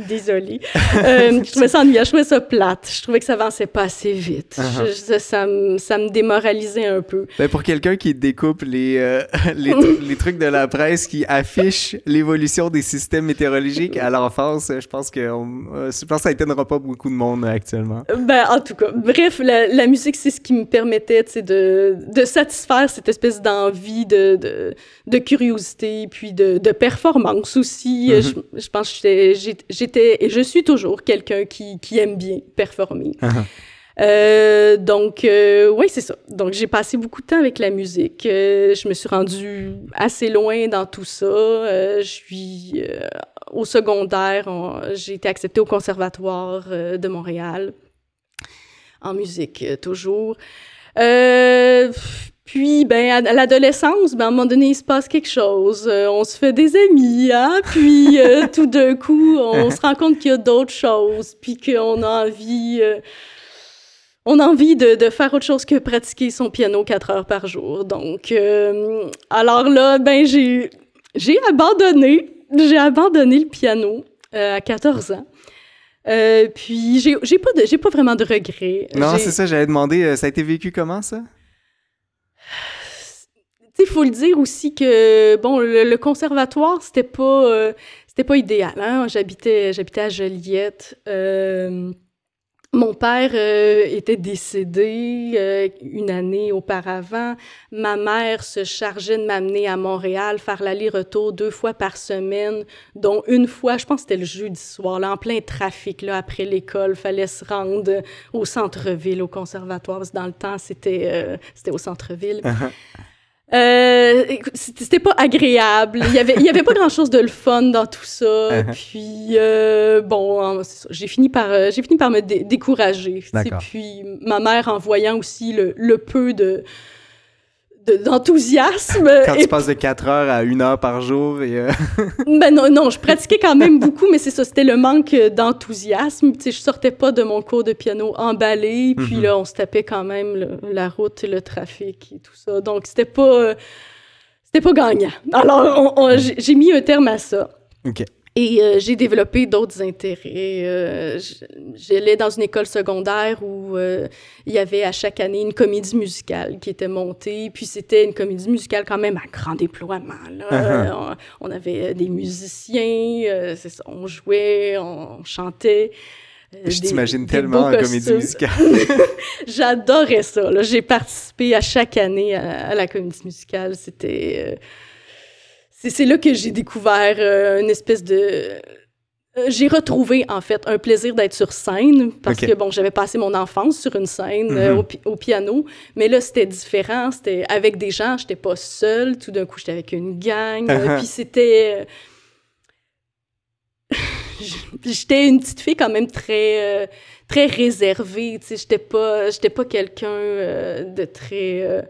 Désolée. Euh, je trouvais ça ennuyant, je trouvais ça plate. Je trouvais que ça avançait pas assez vite. Uh-huh. ça, me, ça me démoralisait un peu. Ben pour quelqu'un qui découpe les, euh, les, les, trucs de la presse qui affichent l'évolution des systèmes météorologiques à l'enfance, je pense que euh, je pense que ça étonnera pas beaucoup de monde actuellement. Ben, en tout cas, bref, la, la musique, c'est ce qui me permettait de, de satisfaire cette espèce d'envie de, de, de, curiosité, puis de, de performance aussi. Mm-hmm. je, je pense que j'étais et je suis toujours quelqu'un qui, qui, aime bien performer. Uh-huh. Euh, donc, euh, oui, c'est ça. Donc, j'ai passé beaucoup de temps avec la musique. Euh, je me suis rendue assez loin dans tout ça. je suis au secondaire. J'ai été acceptée au Conservatoire de Montréal en musique, toujours. Puis, ben, à, l'adolescence, ben, à un moment donné, il se passe quelque chose. Euh, on se fait des amis, hein? Puis, euh, tout d'un coup, on se rend compte qu'il y a d'autres choses, puis qu'on a envie... Euh, on a envie de, de, faire autre chose que pratiquer son piano quatre heures par jour. Donc, alors là, ben, j'ai, j'ai abandonné. J'ai abandonné le piano à 14 ans. Puis, j'ai, j'ai, pas de, j'ai pas vraiment de regrets. Non, c'est ça, j'avais demandé, ça a été vécu comment, ça? il faut le dire aussi que bon, le, conservatoire c'était pas euh, c'était pas idéal. Hein? J'habitais j'habitais à Joliette. Euh, mon père euh, était décédé une année auparavant. Ma mère se chargeait de m'amener à Montréal, faire l'aller-retour deux fois par semaine, dont une fois, je pense que c'était le jeudi soir, là, en plein trafic, là, après l'école, fallait se rendre au centre-ville, au conservatoire, parce que dans le temps, c'était c'était au centre-ville. Euh, c'était pas agréable. Il y avait, il y avait pas grand chose de le fun dans tout ça. Uh-huh. Puis euh, bon, j'ai fini par, euh, j'ai fini par me décourager. Puis ma mère, en voyant aussi le, le peu de d'enthousiasme. Quand tu passes de 4 heures à 1 heure par jour et... Euh, ben non, non, je pratiquais quand même beaucoup, mais c'est ça, c'était le manque d'enthousiasme. Tu sais, je sortais pas de mon cours de piano emballé, puis mhm. là, on se tapait quand même la route, le trafic et tout ça. Donc, c'était pas... c'était pas gagnant. Alors, j'ai mis un terme à ça. OK. Et euh, j'ai développé d'autres intérêts. Euh, j'allais dans une école secondaire où euh, il y avait à chaque année une comédie musicale qui était montée. Puis c'était une comédie musicale quand même à grand déploiement. Uh-huh. on, avait des musiciens, ça, on jouait, on chantait. Je t'imagine tellement en comédie musicale. J'adorais ça. J'ai participé à chaque année à la comédie musicale. C'était c'est là que j'ai découvert euh, une espèce de euh, j'ai retrouvé en fait un plaisir d'être sur scène parce que bon j'avais passé mon enfance sur une scène euh, mhm. au, piano mais là c'était différent c'était avec des gens j'étais pas seule tout d'un coup j'étais avec une gang puis c'était j'étais une petite fille quand même très très réservée tu sais j'étais pas j'étais pas quelqu'un de très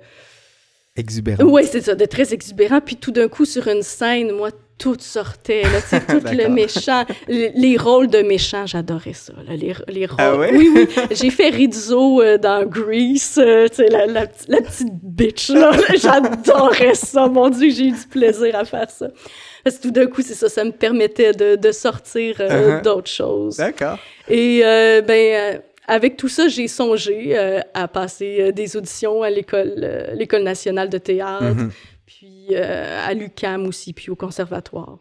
Exubérant. Oui, c'est ça, de très exubérant. Puis tout d'un coup, sur une scène, moi, tout sortait, là, sais, tout le méchant, les, rôles de méchants, j'adorais ça, là, les, les ah rôles. ouais? Oui, oui, j'ai fait Rizzo euh, dans Grease, euh, tu sais, la, la, la, petite bitch, là, j'adorais ça, mon Dieu, j'ai eu du plaisir à faire ça. Parce que tout d'un coup, c'est ça, ça me permettait de, de sortir euh, Uh-huh. d'autres choses. D'accord. Et euh, ben, avec tout ça, j'ai songé euh, à passer euh, des auditions à l'école, euh, l'école nationale de théâtre, Mhm. puis à l'UCAM aussi, puis au conservatoire.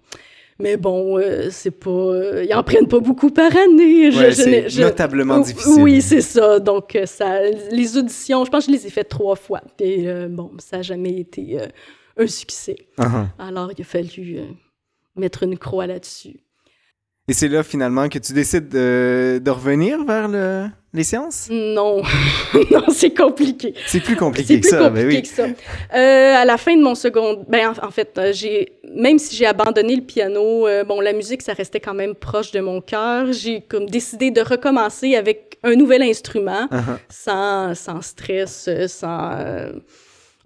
Mais bon, euh, c'est pas, euh, ils en prennent pas beaucoup par année. Je- Ouais, je c'est je- notablement difficile. Oui, c'est ça. Donc ça, les auditions, je pense que je les ai faites trois fois. Et euh, bon, ça n'a jamais été un succès. Uh-huh. Alors il a fallu mettre une croix là-dessus. Et c'est là finalement que tu décides de, de revenir vers le, les séances? Non, non, c'est compliqué. C'est plus compliqué C'est que plus ça, compliqué ben oui. que ça. Euh, à la fin de mon second, ben en, en fait, euh, j'ai même si j'ai abandonné le piano, euh, bon la musique ça restait quand même proche de mon cœur. J'ai comme décidé de recommencer avec un nouvel instrument, Uh-huh. sans, sans stress, sans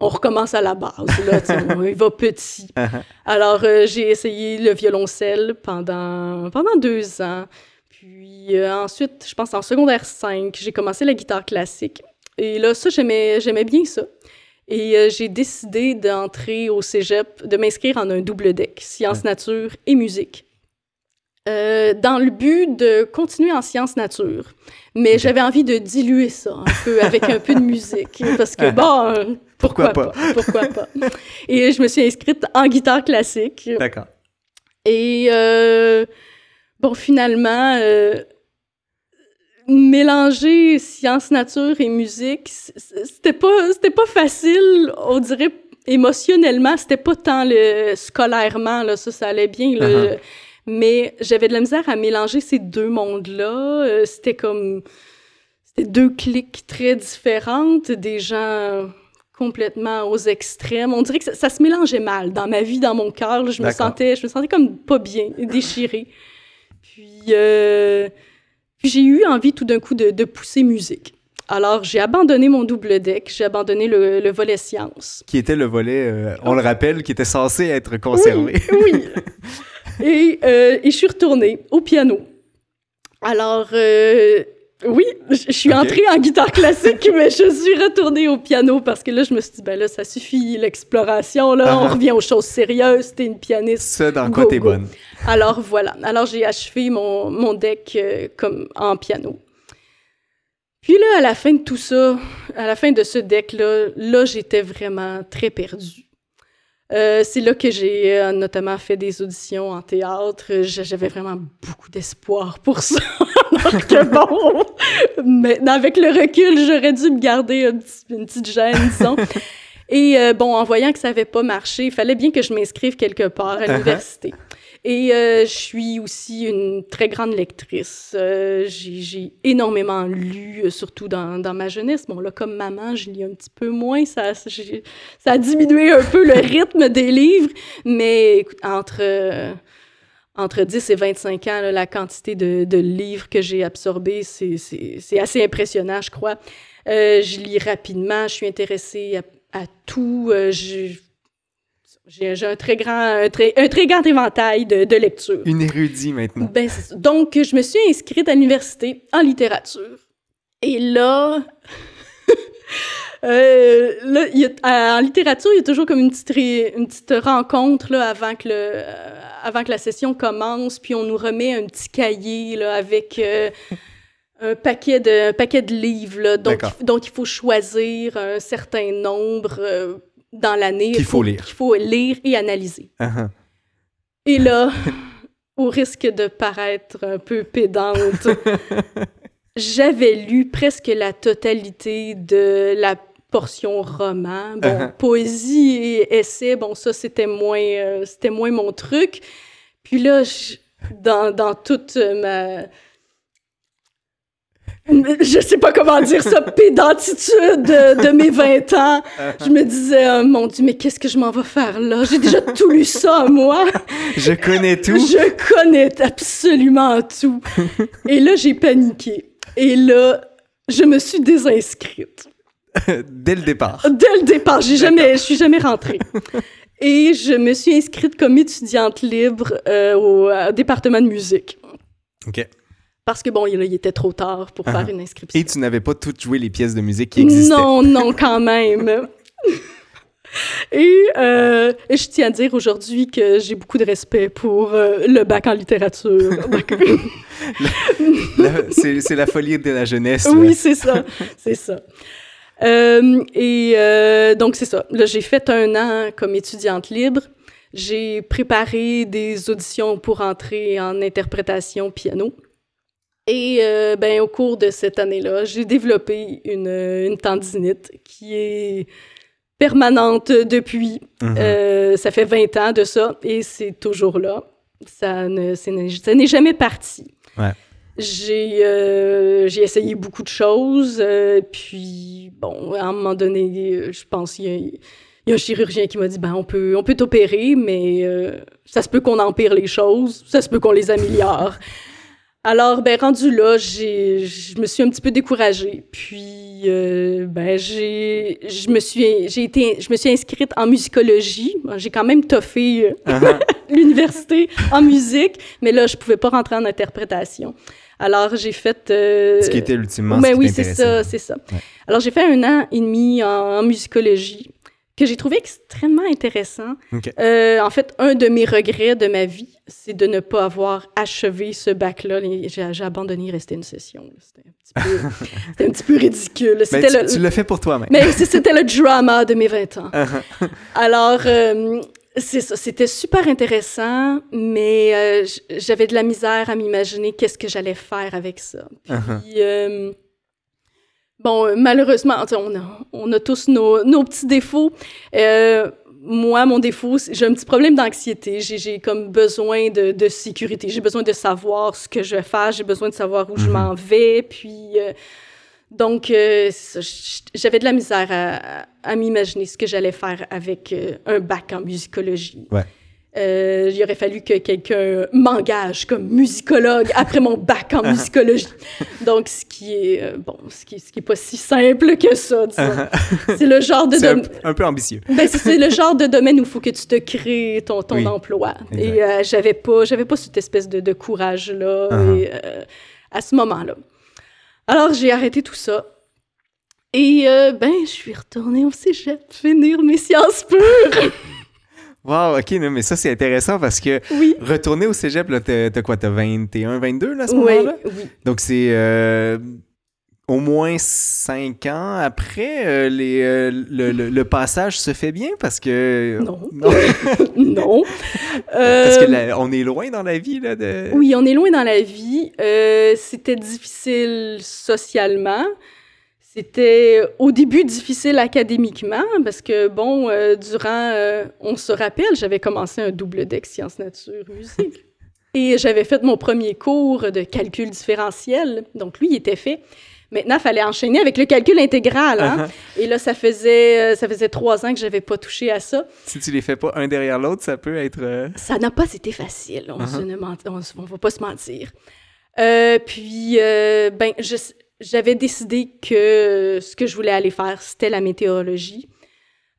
on recommence à la base là, on y va petit. Uh-huh. Alors euh, j'ai essayé le violoncelle pendant pendant deux ans. Puis euh, ensuite, je pense en secondaire 5, j'ai commencé la guitare classique. Et là, ça, j'aimais, j'aimais bien ça. Et euh, j'ai décidé d'entrer au cégep, de m'inscrire en un double deck, sciences nature et musique. Euh, dans le but de continuer en sciences nature. Mais j'avais envie de diluer ça un peu avec un peu de musique. Parce que, bon, euh, pourquoi, Pourquoi pas? Pourquoi pas? Et je me suis inscrite en guitare classique. D'accord. Et euh, bon, finalement, euh, mélanger sciences nature et musique, c'était pas, c'était pas facile, on dirait émotionnellement, c'était pas tant le scolairement, là, ça, ça allait bien. Mais j'avais de la misère à mélanger ces deux mondes-là. Euh, c'était comme, c'était deux cliques très différentes, des gens complètement aux extrêmes. On dirait que ça, ça se mélangeait mal dans ma vie, dans mon cœur. Je me sentais, je me sentais comme pas bien, déchirée. Puis, euh, puis j'ai eu envie tout d'un coup de, de pousser musique. Alors, j'ai abandonné mon double deck, j'ai abandonné le, le volet sciences. Qui était le volet, euh, on le rappelle, qui était censé être conservé. Oui. et, euh, et je suis retournée au piano. Alors, euh, oui, je suis entrée en guitare classique, mais je suis retournée au piano parce que là, je me suis dit, ben là, ça suffit, l'exploration, là, on Ah. revient aux choses sérieuses, t'es une pianiste. Ça, dans quoi Go, t'es go. bonne? Alors, voilà. Alors, j'ai achevé mon, mon deck euh, comme en piano. Puis là, à la fin de tout ça, à la fin de ce deck-là, là, j'étais vraiment très perdue. Euh, c'est là que j'ai euh, notamment fait des auditions en théâtre. J'avais vraiment beaucoup d'espoir pour ça. Alors que bon, maintenant, avec le recul, j'aurais dû me garder une petite gêne, disons. Et euh, bon, en voyant que ça n'avait pas marché, il fallait bien que je m'inscrive quelque part à Uh-huh. l'université. Et euh, je suis aussi une très grande lectrice. Euh, j'ai énormément lu, euh, surtout dans, dans ma jeunesse. Bon, là, comme maman, je lis un petit peu moins. Ça, ça a diminué un peu le rythme des livres. Mais écoute, entre, entre 10 et 25 ans, là, la quantité de, de livres que j'ai absorbés, c'est assez impressionnant, je crois. Euh, je lis rapidement, je suis intéressée à, à tout. euh, je- j'ai un très grand, un très, un très grand éventail de, de lecture. Une érudite maintenant. Ben. Donc, je me suis inscrite à l'université en littérature. Et là, euh, là il y a- en littérature, il y a toujours comme une petite, une petite rencontre là, avant, que le, euh, avant que la session commence, puis on nous remet un petit cahier là, avec euh, un, paquet de, un paquet de livres. Là, donc, donc, il faut choisir un certain nombre dans l'année. Qu'il faut lire. Qu'il faut lire et analyser. Uh-huh. Et là, au risque de paraître un peu pédante, j'avais lu presque la totalité de la portion roman. Bon, Uh-huh. poésie et essai, bon, ça, c'était moins, euh, c'était moins mon truc. Puis là, je- dans, dans toute ma... Je sais pas comment dire ça, pédantitude de, de mes 20 ans. Je me disais, oh, mon Dieu, mais qu'est-ce que je m'en vais faire là? J'ai déjà tout lu ça, moi. Je connais tout. Je connais absolument tout. Et là, j'ai paniqué. Et là, je me suis désinscrite. Dès le départ. Dès le départ, j'ai jamais, je suis jamais rentrée. Et je me suis inscrite comme étudiante libre euh, au, département de musique. OK. Parce que bon, il, il était trop tard pour faire Uh-huh. une inscription. Et tu n'avais pas toutes joué les pièces de musique qui existaient? Non, non, quand même. Et, euh, et je tiens à dire aujourd'hui que j'ai beaucoup de respect pour euh, le bac en littérature. La- C'est la folie de la jeunesse. oui, c'est ça, c'est ça. Euh, et euh, donc, c'est ça. Là, j'ai fait un an comme étudiante libre. J'ai préparé des auditions pour entrer en interprétation piano. Et euh, ben, au cours de cette année-là, j'ai développé une, une tendinite qui est permanente depuis. Mhm. Euh, ça fait 20 ans de ça et c'est toujours là. Ça ne- n'est jamais parti. Ouais. J'ai euh, essayé beaucoup de choses, euh, puis bon, à un moment donné, euh, je pense qu'il y, a- il y a un chirurgien qui m'a dit ben on peut on peut t'opérer, mais euh, ça se peut qu'on empire les choses, ça se peut qu'on les améliore. Alors, ben, rendu là, j'ai, je me suis un petit peu découragée. Puis, euh, ben, j'ai, je me suis, j'ai été, je me suis inscrite en musicologie. J'ai quand même toffé euh, Uh-huh. l'université en musique, mais là, je pouvais pas rentrer en interprétation. Alors, j'ai fait... euh, Ce qui était ultimement ben ce qui oui, c'est ça, c'est ça. Ouais. Alors, j'ai fait un an et demi en, en musicologie que j'ai trouvé extrêmement intéressant. Euh, en fait, un de mes regrets de ma vie, c'est de ne pas avoir achevé ce bac-là. J'ai abandonné, il restait une session. C'était un, petit peu- c'était un petit peu ridicule. Tu le, tu l'as fait pour toi-même. mais c'était le drama de mes 20 ans. Uh-huh. Alors, euh, c'est ça, c'était super intéressant, mais euh, j'avais de la misère à m'imaginer qu'est-ce que j'allais faire avec ça. Puis, Uh-huh. euh, bon, euh, malheureusement, on a, on a tous nos, nos petits défauts. Euh, moi, mon défaut, j'ai un petit problème d'anxiété. J'ai, comme besoin de, de sécurité. J'ai besoin de savoir ce que je vais faire. J'ai besoin de savoir où je Mhm. m'en vais. Puis, euh, donc, euh, j'avais de la misère à, à m'imaginer ce que j'allais faire avec un bac en musicologie. Ouais. Euh, il aurait fallu que quelqu'un m'engage comme musicologue après mon bac en musicologie. Donc, ce qui est, euh, bon, ce qui, ce qui est pas si simple que ça, disons. C'est le genre de un, dom- un peu ambitieux. ben, c'est- le genre de domaine où il faut que tu te crées ton, ton Oui, emploi. exact. Et euh, j'avais pas, j'avais pas cette espèce de, de courage-là Uh-huh. et, euh, à ce moment-là. Alors, j'ai arrêté tout ça. Et ben, je suis retournée au cégep finir mes sciences pures. Wow, OK, non, mais ça, c'est intéressant parce que Oui. retourner au cégep, là, t'as t'as quoi? T'as 21, 22 là, à ce Oui, moment-là? oui. Donc, c'est euh, au moins cinq ans après, euh, les, euh, le, le- le passage se fait bien parce que... Non. Non. non. parce que la- on est loin dans la vie, là, de... Oui, on est loin dans la vie. C'était difficile socialement. C'était au début difficile académiquement parce que, bon, euh, durant, euh, on se rappelle, j'avais commencé un double deck sciences nature musique. Et j'avais fait mon premier cours de calcul différentiel. Donc, lui, il était fait. Maintenant, il fallait enchaîner avec le calcul intégral. Hein? Uh-huh. Et là, ça faisait, euh, ça faisait trois ans que j'avais pas touché à ça. Si tu les fais pas un derrière l'autre, ça peut être... Ça n'a pas été facile, on Uh-huh. ne ment- on, va pas se mentir. Euh, puis, euh, ben, je- j'avais décidé que ce que je voulais aller faire, c'était la météorologie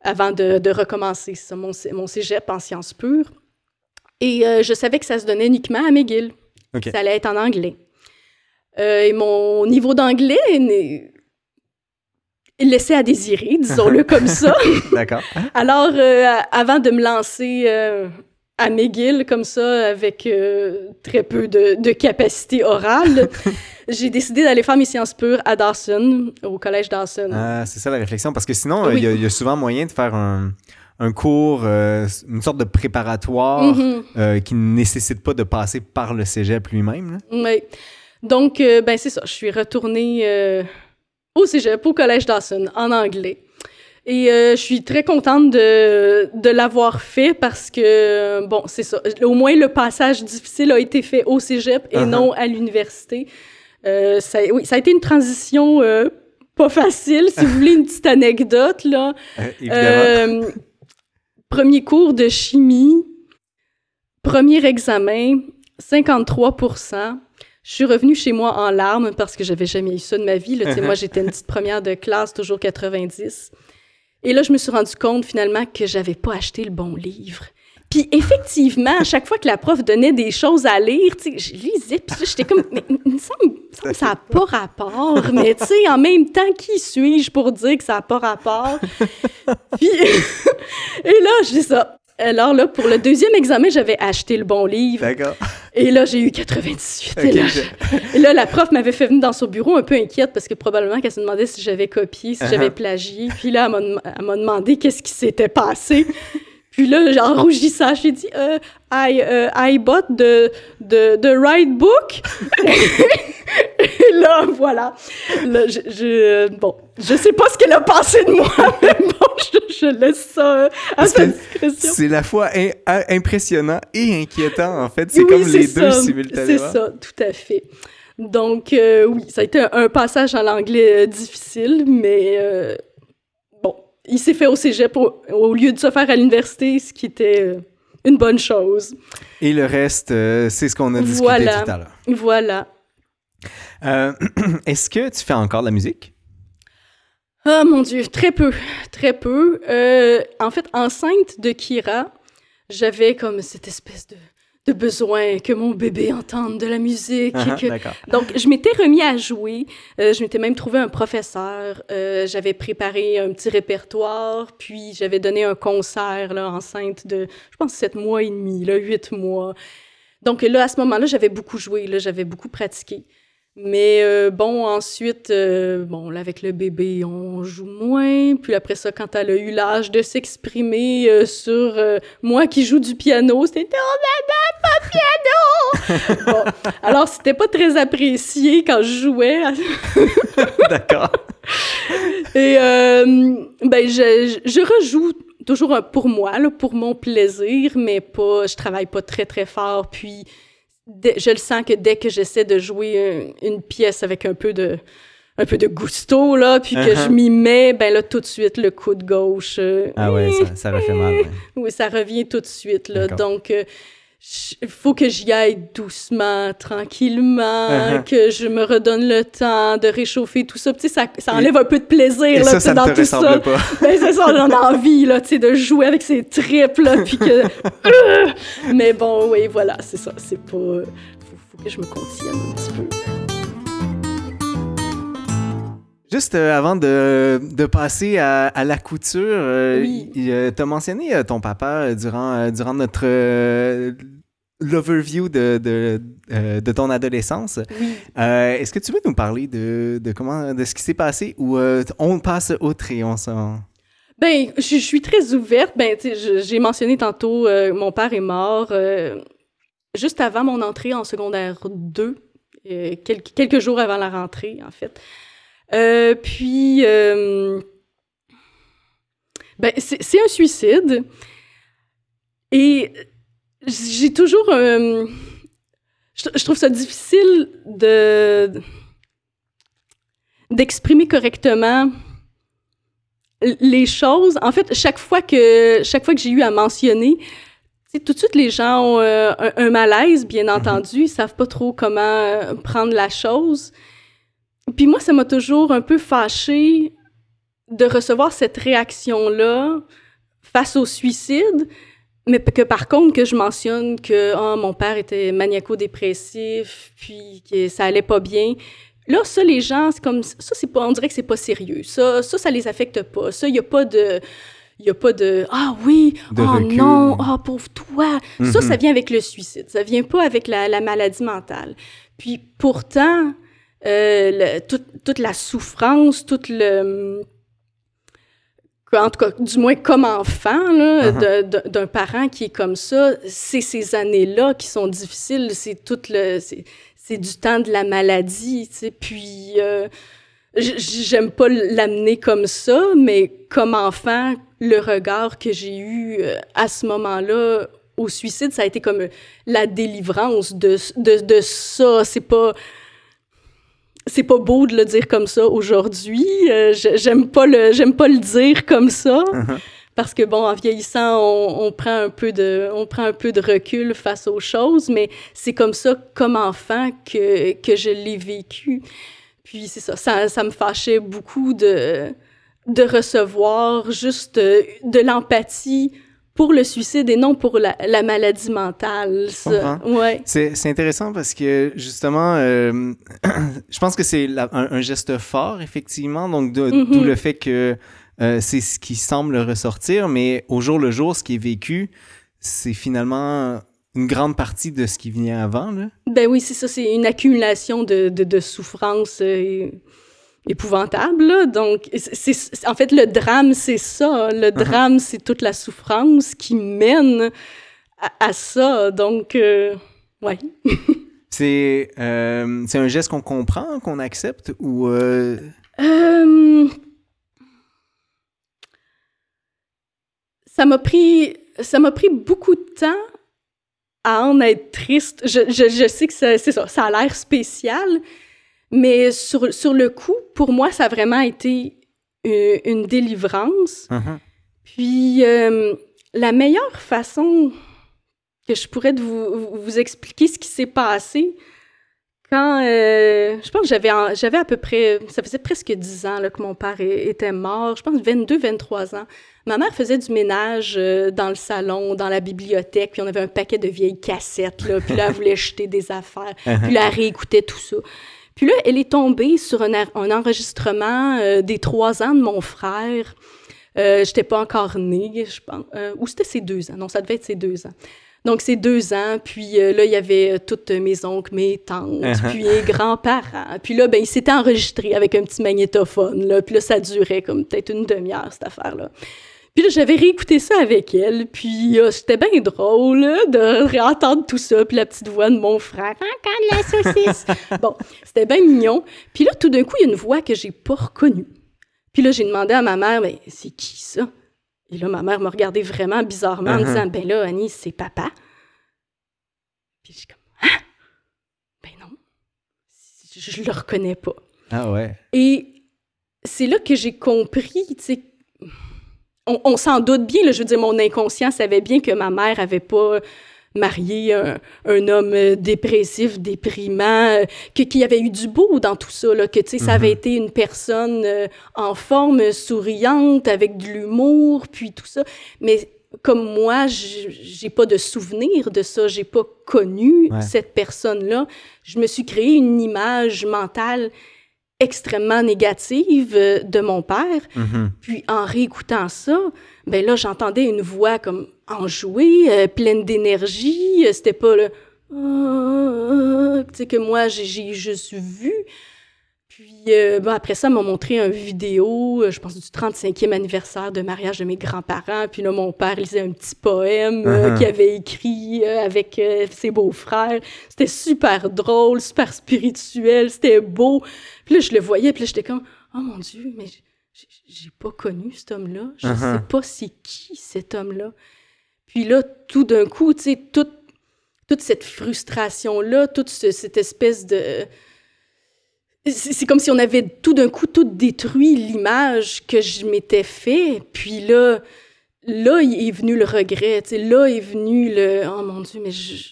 avant de, de recommencer ça, mon, mon cégep en sciences pures. Et euh, je savais que ça se donnait uniquement à McGill. Ça allait être en anglais. Euh, et mon niveau d'anglais il laissait à désirer, disons-le comme ça. D'accord. Alors, euh, avant de me lancer euh, à McGill comme ça, avec euh, très peu de, de capacité orale, j'ai décidé d'aller faire mes sciences pures à Dawson, au collège Dawson. Ah, c'est ça la réflexion. Parce que sinon, il Oui. y, a- il y a souvent moyen de faire un, un cours, euh, une sorte de préparatoire Mhm. euh, qui ne nécessite pas de passer par le cégep lui-même. Oui. Donc, ben c'est ça. Je suis retournée au cégep, au collège Dawson, en anglais. Et euh, je suis très contente de, de l'avoir fait parce que, bon, c'est ça. Au moins, le passage difficile a été fait au cégep et Uh-huh. non à l'université. Euh, ça, oui, ça a été une transition euh, pas facile. Si vous voulez une petite anecdote, là. Évidemment. Premier cours de chimie, premier examen, 53 Je suis revenue chez moi en larmes parce que j'avais jamais eu ça de ma vie. Là. Sais, moi, j'étais une petite première de classe, toujours 90. Et là, je me suis rendu compte finalement que j'avais pas acheté le bon livre. Puis effectivement, à chaque fois que la prof donnait des choses à lire, tu sais, je lisais, puis j'étais comme, mais il me semble, que ça n'a pas rapport. Mais tu sais, en même temps, qui suis-je pour dire que ça n'a pas rapport? puis, et là, je dis ça. Alors là, pour le deuxième examen, j'avais acheté le bon livre. D'accord. Et là, j'ai eu 98. et, là, la prof m'avait fait venir dans son bureau un peu inquiète parce que probablement qu'elle se demandait si j'avais copié, si j'avais uh-huh. plagié. Puis là, elle m'a demandé qu'est-ce qui s'était passé. Puis là, en rougissant, j'ai dit euh, I, uh, I bought the, the, the right book. Et là, voilà. Là, je, je, bon, je sais pas ce qu'elle a pensé de moi, mais bon, je, je laisse ça euh, à sa discrétion. C'est la fois impressionnant et inquiétant, en fait. C'est comme les deux simultanément. C'est ça, tout à fait. Donc, euh, oui, ça a été un, passage en anglais difficile, mais il s'est fait au cégep au, lieu de se faire à l'université, ce qui était euh, une bonne chose. Et le reste, euh, c'est ce qu'on a discuté voilà. tout à l'heure. Voilà. Euh, est-ce que tu fais encore de la musique? Ah mon Dieu, très peu, très peu. en fait, enceinte de Kira, j'avais comme cette espèce de de besoin que mon bébé entende de la musique. Ah, donc, je m'étais remis à jouer. Euh, je m'étais même trouvé un professeur. Euh, j'avais préparé un petit répertoire, puis j'avais donné un concert là, enceinte de, je pense, sept mois et demi, là, huit mois. Donc là, à ce moment-là, j'avais beaucoup joué, là, j'avais beaucoup pratiqué. Mais euh, bon, ensuite, euh, bon, là, avec le bébé, on joue moins. Puis après ça, quand elle a eu l'âge de s'exprimer euh, sur moi qui joue du piano, c'était « Oh, maman, pas piano! bon, alors, c'était pas très apprécié quand je jouais. D'accord. Et, ben, je, je, rejoue toujours pour moi, là, pour mon plaisir, mais pas, je travaille pas très, très fort. Puis je le sens que dès que j'essaie de jouer une, pièce avec un peu de un peu de gusto là puis que je uh-huh. m'y mets ben là tout de suite le coup de gauche euh, ah ouais ça, ça refait mal oui ça revient tout de suite là. Donc euh, il faut que j'y aille doucement, tranquillement, uh-huh. que je me redonne le temps de réchauffer tout ça. Tu sais, ça, ça enlève un peu de plaisir Et là, ça, ça dans te tout ça. Pas. Ben, c'est ça, j'en ai envie là, tu sais, de jouer avec ces tripes là, puis que. Mais bon, oui, voilà, c'est ça. C'est pas. Faut, faut que je me contienne un petit peu. Juste euh, avant de, de, passer à, à la couture, euh, oui. euh, tu as mentionné ton papa durant, durant notre l'overview de, de, de, ton adolescence. Oui. Est-ce que tu veux nous parler de, de, comment, de ce qui s'est passé ou on passe au on s'en... Ben, je, suis très ouverte. Ben, j'ai mentionné tantôt, mon père est mort juste avant mon entrée en secondaire 2, quelques, quelques jours avant la rentrée, en fait. Euh, puis, euh, ben, c'est un suicide. Et j'ai toujours. Euh, je, trouve ça difficile de d'exprimer correctement les choses. En fait, chaque fois que chaque fois que j'ai eu à mentionner, tout de suite les gens ont un, malaise, bien mm-hmm. entendu, ils savent pas trop comment prendre la chose. Puis moi, ça m'a toujours un peu fâché de recevoir cette réaction-là face au suicide, mais que par contre, que je mentionne que oh, mon père était maniaco-dépressif, puis que ça allait pas bien. Là, ça, les gens, c'est comme ça, c'est pas, on dirait que c'est pas sérieux. Ça, ça, ça les affecte pas. Ça, il y a pas de, il y a pas de ah oui, oh non, oh pauvre toi. Ça, ça mhm. vient avec le suicide. Ça vient pas avec la, la maladie mentale. Puis pourtant, euh, toute la souffrance, toute le en tout cas, du moins comme enfant, uh-huh. d'un parent qui est comme ça, c'est ces années-là qui sont difficiles, c'est tout le, c'est du temps de la maladie, tu sais, puis euh, j'aime pas l'amener comme ça, mais comme enfant, le regard que j'ai eu euh, à ce moment-là au suicide, ça a été comme la délivrance de, de, de ça, c'est pas c'est pas beau de le dire comme ça aujourd'hui. Euh, j'aime pas le j'aime pas le dire comme ça uh-huh. parce que bon en vieillissant on, prend un peu de on prend un peu de recul face aux choses mais c'est comme ça comme enfant que que je l'ai vécu. Puis c'est ça, ça ça me fâchait beaucoup de de recevoir juste euh, de l'empathie pour le suicide et non pour la, maladie mentale. Ouais. C'est intéressant parce que justement, euh, je pense que c'est un, geste fort, effectivement, donc d'où mm-hmm. le fait que euh, c'est ce qui semble ressortir, mais au jour le jour, ce qui est vécu, c'est finalement une grande partie de ce qui venait avant. Là. Ben oui, c'est ça, c'est une accumulation de, de, de souffrances. Euh, épouvantable. Donc, c'est, en fait, le drame, c'est ça. Le uh-huh. drame, c'est toute la souffrance qui mène à, ça. Donc, euh, ouais. c'est, euh, c'est un geste qu'on comprend, qu'on accepte ou. Euh... Ça m'a pris, ça m'a pris beaucoup de temps à en être triste. Je, je, je sais que c'est ça, ça a l'air spécial, mais sur, sur le coup, pour moi, ça a vraiment été euh, une, délivrance. Uh-huh. Puis euh, la meilleure façon que je pourrais vous, vous expliquer ce qui s'est passé, quand euh, je pense que j'avais, j'avais à peu près, ça faisait presque 10 ans là, que mon père était mort, je pense 22, 23 ans. Ma mère faisait du ménage dans le salon, dans la bibliothèque, puis on avait un paquet de vieilles cassettes, là, puis là, elle voulait jeter des affaires, uh-huh. puis là, elle réécoutait tout ça. Puis là, elle est tombée sur un, enregistrement euh, des trois ans de mon frère. Euh, J'étais pas encore née, je pense. Euh, ou c'était ses deux ans. Non, ça devait être ses deux ans. Donc, c'est deux ans. Puis euh, là, il y avait toutes mes oncles, mes tantes, uh-huh. puis mes grands-parents. Puis là, ben, il s'était enregistré avec un petit magnétophone. Là. Puis là, ça durait comme peut-être une demi-heure, cette affaire-là. Puis là, j'avais réécouté ça avec elle, puis euh, c'était bien drôle de réentendre tout ça, puis la petite voix de mon frère, encore la saucisse. bon, c'était bien mignon. Puis là, tout d'un coup, il y a une voix que j'ai pas reconnue. Puis là, j'ai demandé à ma mère, mais c'est qui ça? Et là, ma mère m'a regardé vraiment bizarrement en uh-huh. disant, ben là, Annie, c'est papa. Puis j'ai comme, ah! Ben non, je, je le reconnais pas. Ah ouais. Et c'est là que j'ai compris, tu sais, on, s'en doute bien, je veux dire, mon inconscient savait bien que ma mère avait pas marié un, homme dépressif, déprimant, euh, qu'il y avait eu du beau dans tout ça, là, que tu sais, ça avait mhm. été une personne euh, en forme, souriante, avec de l'humour, puis tout ça. Mais comme moi, j'ai pas de souvenir de ça, j'ai pas connu cette personne-là. Je me suis créé une image mentale extrêmement négative euh, de mon père. Mm-hmm. Puis en réécoutant ça, ben là, j'entendais une voix comme enjouée, euh, pleine d'énergie. Euh, c'était pas le tu sais que moi j'ai juste vu. Puis ben après ça, m'a montré une vidéo, je pense du 35e anniversaire de mariage de mes grands-parents. Puis là, mon père lisait un petit poème uh-huh. qu'il avait écrit avec ses beaux-frères. C'était super drôle, super spirituel, c'était beau. Puis là, je le voyais, puis là, j'étais comme, oh mon Dieu, mais j'ai pas connu cet homme-là. Je uh-huh. sais pas c'est qui cet homme-là. Puis là, tout d'un coup, tu sais, toute, toute cette frustration-là, toute cette espèce de. C'est comme si on avait tout d'un coup tout détruit l'image que je m'étais fait. Puis là, là est venu le regret. Là est venu le. Oh mon Dieu, mais je,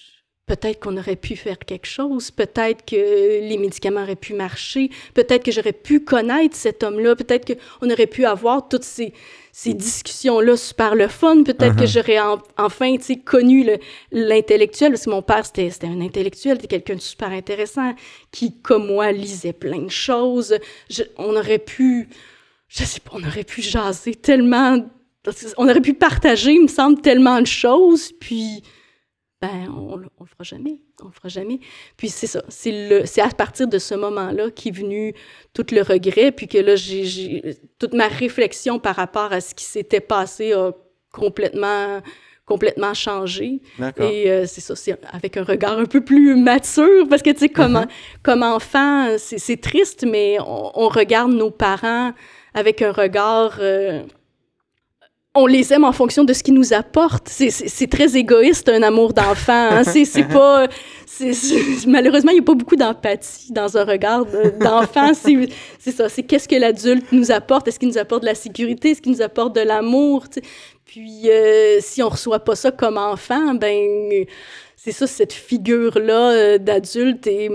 peut-être qu'on aurait pu faire quelque chose, peut-être que les médicaments auraient pu marcher, peut-être que j'aurais pu connaître cet homme-là, peut-être qu'on aurait pu avoir toutes ces, ces discussions-là super le fun, peut-être que uh-huh. j'aurais enfin connu l'intellectuel, parce que mon père, c'était un intellectuel, c'était quelqu'un de super intéressant, qui, comme moi, lisait plein de choses. on aurait pu, je sais pas, on aurait pu jaser tellement, on aurait pu partager, il me semble, tellement de choses, puis ben, on, le fera jamais. On le fera jamais. Puis c'est ça. C'est à partir de ce moment-là qu'est venu tout le regret, puis que là, j'ai toute ma réflexion par rapport à ce qui s'était passé a complètement complètement changé. Et euh, c'est ça, c'est avec un regard un peu plus mature, parce que, tu sais, comme, uh-huh. comme enfant, c'est triste, mais on, regarde nos parents avec un regard... Euh, on les aime en fonction de ce qu'ils nous apportent. C'est très égoïste, un amour d'enfant. Hein? C'est pas... malheureusement, il n'y a pas beaucoup d'empathie dans un regard d'enfant. c'est ça, c'est qu'est-ce que l'adulte nous apporte? Est-ce qu'il nous apporte de la sécurité? Est-ce qu'il nous apporte de l'amour? Puis, euh, si on reçoit pas ça comme enfant, ben c'est ça, cette figure-là euh, d'adulte est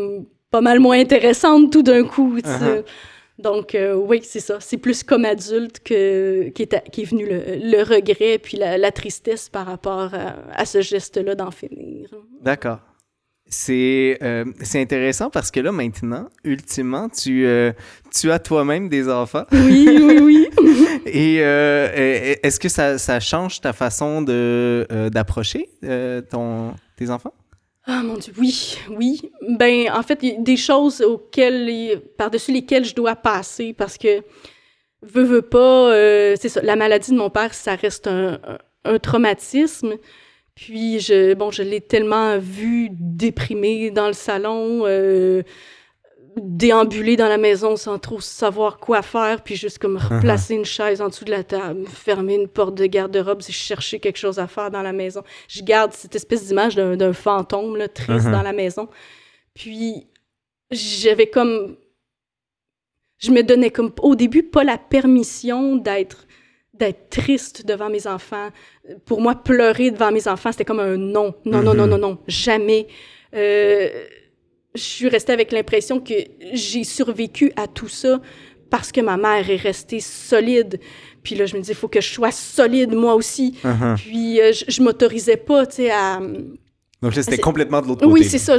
pas mal moins intéressante tout d'un coup. Donc, euh, oui, c'est ça. C'est plus comme adulte que, qui, est, qui est venu le, regret puis la, tristesse par rapport à, ce geste-là d'en finir. D'accord. C'est euh, intéressant parce que là, maintenant, ultimement, tu, euh, tu as toi-même des enfants. Oui, oui, oui. Et est-ce que ça, ça, change ta façon d'approcher ton tes enfants? Ah mon Dieu, oui, oui. Ben, en fait, y a des choses auxquelles, par-dessus lesquelles je dois passer parce que, veux, veux pas, euh, c'est ça, la maladie de mon père, ça reste un, un traumatisme. Puis, je, bon, je l'ai tellement vu déprimé dans le salon. Euh, déambuler dans la maison sans trop savoir quoi faire, puis juste comme uh-huh. replacer une chaise en dessous de la table, fermer une porte de garde-robe si je cherchais quelque chose à faire dans la maison. Je garde cette espèce d'image d'un fantôme là, triste uh-huh. dans la maison. Puis j'avais comme... Je me donnais comme au début pas la permission d'être d'être triste devant mes enfants. Pour moi, pleurer devant mes enfants, c'était comme un non. Non, non, non, mm-hmm. non, non, jamais. Euh, je suis restée avec l'impression que j'ai survécu à tout ça parce que ma mère est restée solide. Puis là, je me disais, il faut que je sois solide moi aussi. Uh-huh. Puis euh, je, m'autorisais pas, tu sais, à... Donc c'était complètement de l'autre côté. Oui, c'est ça.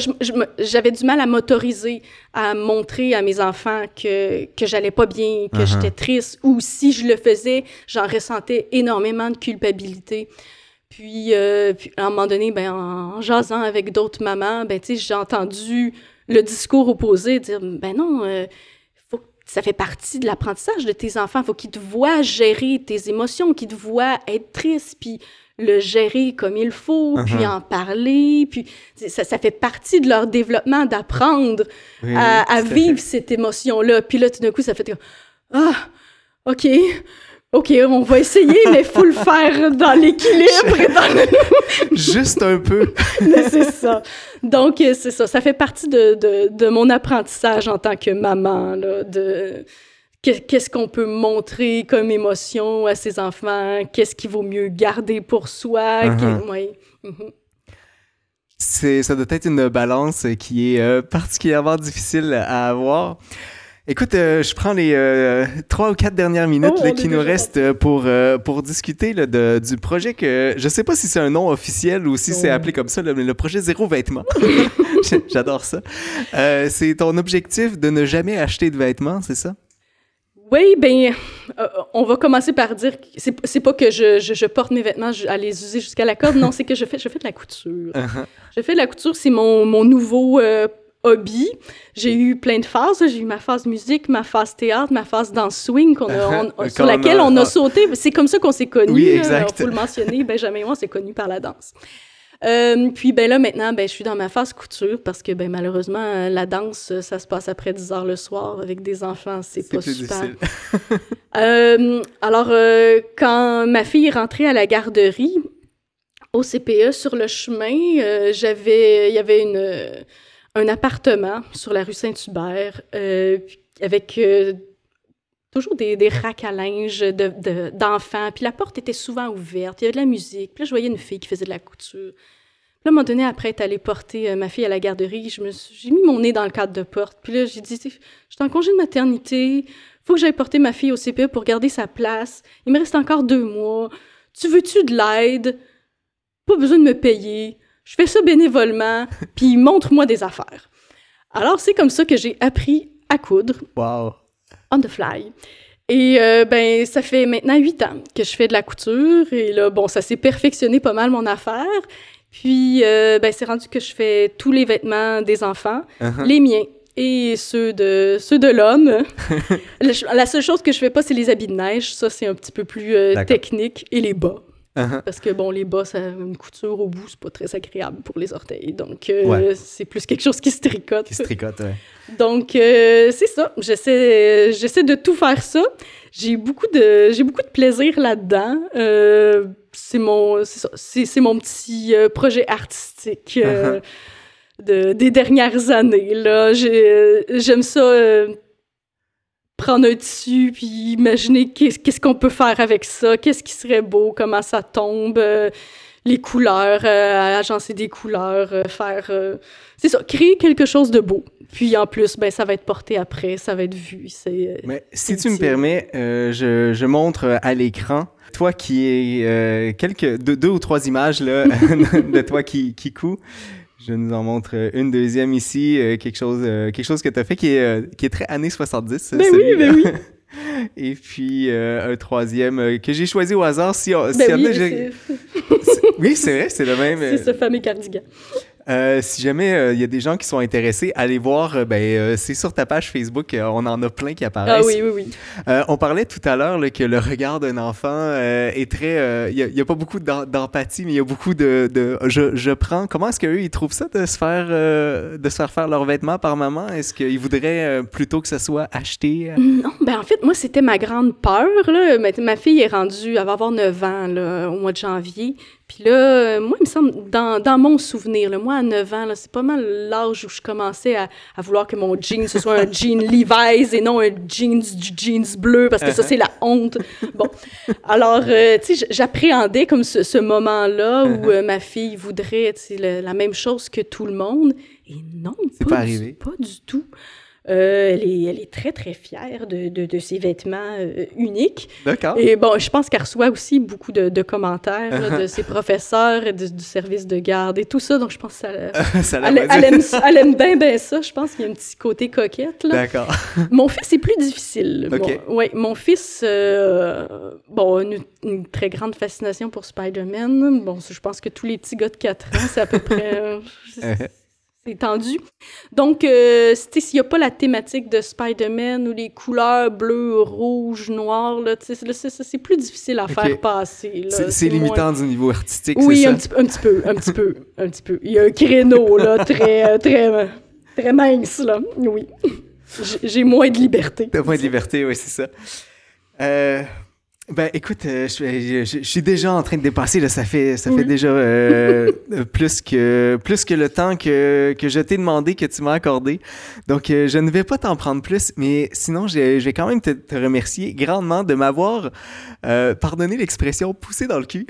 J'avais du mal à m'autoriser à montrer à mes enfants que, que j'allais pas bien, que uh-huh. j'étais triste, ou si je le faisais, j'en ressentais énormément de culpabilité. Euh, puis, à un moment donné, ben, en, jasant avec d'autres mamans, ben, j'ai entendu le discours opposé dire ben non, euh, faut, ça fait partie de l'apprentissage de tes enfants. faut qu'ils te voient gérer tes émotions, qu'ils te voient être triste, puis le gérer comme il faut, puis uh-huh. en parler, puis ça, ça, fait partie de leur développement d'apprendre à, vivre cette émotion-là. Puis là, tout d'un coup, ça fait ah, OK, OK, on va essayer, mais il faut le faire dans l'équilibre. Dans Juste un peu. c'est ça. Donc, euh, c'est ça. Ça fait partie de, de, de, mon apprentissage en tant que maman, là, de qu'est-ce qu'on peut montrer comme émotion à ses enfants, qu'est-ce qu'il vaut mieux garder pour soi. Mhm. C'est, ça doit être une balance qui est euh, particulièrement difficile à avoir. Écoute, euh, je prends les euh, trois ou quatre dernières minutes oh, qui nous restent euh, pour, pour discuter de, du projet que je sais pas si c'est un nom officiel ou si c'est appelé comme ça, mais le projet Zéro Vêtements. J'adore ça. c'est ton objectif de ne jamais acheter de vêtements, c'est ça? Oui, ben, on va commencer par dire que c'est pas que je, je, porte mes vêtements à les user jusqu'à la corde, non, c'est que je fais, je fais de la couture. Uh-huh. Je fais de la couture, c'est mon, mon nouveau hobby. J'ai eu plein de phases. J'ai eu ma phase musique, ma phase théâtre, ma phase dans swing sur laquelle on a, sauté. C'est comme ça qu'on s'est connus. Oui, exact. Il faut le mentionner. Benjamin et moi, on s'est connus par la danse. Euh, puis ben là maintenant ben je suis dans ma phase couture parce que ben malheureusement la danse ça se passe après 10 heures le soir avec des enfants c'est pas super. euh, alors euh, quand ma fille est rentrée à la garderie au CPE sur le chemin euh, j'avais il y avait une un appartement sur la rue Saint-Hubert euh, avec euh, toujours des, des, racks à linge d'enfants. puis la porte était souvent ouverte, il y avait de la musique. Puis là, je voyais une fille qui faisait de la couture. Puis là, à un moment donné, après être allée porter euh, ma fille à la garderie, j'ai mis mon nez dans le cadre de porte. Puis là, j'ai dit, je suis en congé de maternité, faut que j'aille porter ma fille au CPE pour garder sa place. Il me reste encore deux mois. Tu veux-tu de l'aide? Pas besoin de me payer je fais ça bénévolement, puis montre-moi des affaires. Alors, c'est comme ça que j'ai appris à coudre. Wow. On the fly. Et euh, ben, ça fait maintenant huit ans que je fais de la couture. Et là, bon, ça s'est perfectionné pas mal mon affaire. Puis, euh, ben, c'est rendu que je fais tous les vêtements des enfants, uh-huh. les miens et ceux de ceux de l'homme. la seule chose que je fais pas, c'est les habits de neige. Ça, c'est un petit peu plus euh, technique. Et les bas. Uh-huh. Parce que, bon, les bas, ça une couture au bout, c'est pas très agréable pour les orteils. Donc, euh, c'est plus quelque chose qui se tricote. Qui se tricote, ouais. Donc, euh, c'est ça. J'essaie, j'essaie de tout faire ça. J'ai beaucoup de, j'ai beaucoup de plaisir là-dedans. Euh, c'est mon, c'est, c'est, mon petit projet artistique uh-huh. de, des dernières années. Là, j'aime ça prendre un tissu puis imaginer qu'est-ce qu'on peut faire avec ça, qu'est-ce qui serait beau, comment ça tombe, euh, les couleurs, agencer des couleurs, faire... c'est ça, créer quelque chose de beau. Puis en plus, ben, ça va être porté après, ça va être vu. Mais si tu me permets, je, je, montre à l'écran toi qui est quelques deux, deux, ou trois images là, de toi qui, qui coud. Je nous en montre une deuxième ici, euh, quelque chose, euh, quelque chose que tu as fait qui est, euh, qui est très années 70. Ben oui, ben oui. Et puis un troisième que j'ai choisi au hasard. Si, on, ben oui, oui, c'est vrai, c'est le même. C'est ce fameux cardigan. Euh, si jamais il euh, y a des gens qui sont intéressés, allez voir, euh, ben, c'est sur ta page Facebook, on en a plein qui apparaissent. Ah oui, oui, oui. on parlait tout à l'heure que le regard d'un enfant est très... Il n'y a, pas beaucoup d'empathie, mais il y a beaucoup de... de je, je, prends... Comment est-ce qu'eux, ils trouvent ça de se faire, de se faire faire leurs vêtements par maman? Est-ce qu'ils voudraient plutôt que ça soit acheté? Non, ben en fait, moi, c'était ma grande peur. Là. Ma, ma fille est rendue, elle va avoir 9 ans là, au mois de janvier. Puis là, moi, il me semble, dans, dans mon souvenir, là, moi, à 9 ans, c'est pas mal l'âge où je commençais à, à, vouloir que mon jean, ce soit un jean Levi's et non un jeans du jeans bleu, parce que ça, c'est la honte. Bon, alors, euh, tu sais, j'appréhendais comme ce, ce moment-là où uh-huh. euh, ma fille voudrait, tu sais, la même chose que tout le monde. Et non, pas, pas arrivé. pas du tout. Euh, elle, est, elle, est, très, très fière de, de, de ses vêtements euh, uniques. D'accord. Et bon, je pense qu'elle reçoit aussi beaucoup de, de commentaires de ses professeurs et du service de garde et tout ça. Donc, je pense que ça, ça elle, elle, aime, elle aime bien, bien ça. Je pense qu'il y a un petit côté coquette. D'accord. Mon fils est plus difficile. OK. Mon, ouais, mon fils, euh, bon, une, une, très grande fascination pour Spider-Man. Bon, je pense que tous les petits gars de 4 ans, c'est à peu près... étendu. Donc, euh, s'il n'y a pas la thématique de Spider-Man ou les couleurs bleu, rouge, noir, c'est plus difficile à faire passer. C'est limitant du niveau artistique, Oui, un, Petit, un petit peu, un petit peu, un petit peu. Il y a un créneau, là, très, euh, très, très mince, là, oui. J'ai moins de liberté. T'as moins de liberté, oui, c'est ça. Euh, ben, écoute, euh, je, je, suis déjà en train de dépasser. Là, ça fait, ça fait déjà euh, euh, plus que plus que le temps que, que je t'ai demandé que tu m'as accordé. Donc, euh, je ne vais pas t'en prendre plus, mais sinon, je, vais quand même te, te, remercier grandement de m'avoir pardonné l'expression poussé dans le cul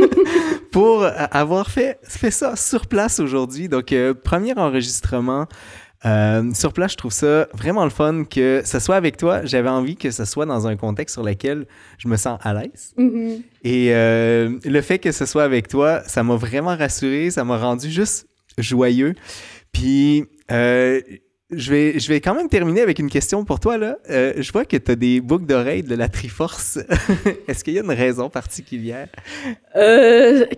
pour avoir fait fait ça sur place aujourd'hui. Donc, premier enregistrement. Euh, sur place, je trouve ça vraiment le fun que ce soit avec toi. J'avais envie que ce soit dans un contexte sur lequel je me sens à l'aise. Mm-hmm. Et euh, le fait que ce soit avec toi, ça m'a vraiment rassuré, ça m'a rendu juste joyeux. Puis, euh, je vais, je vais quand même terminer avec une question pour toi. Là. Je vois que tu as des boucles d'oreilles de la Triforce. Est-ce qu'il y a une raison particulière?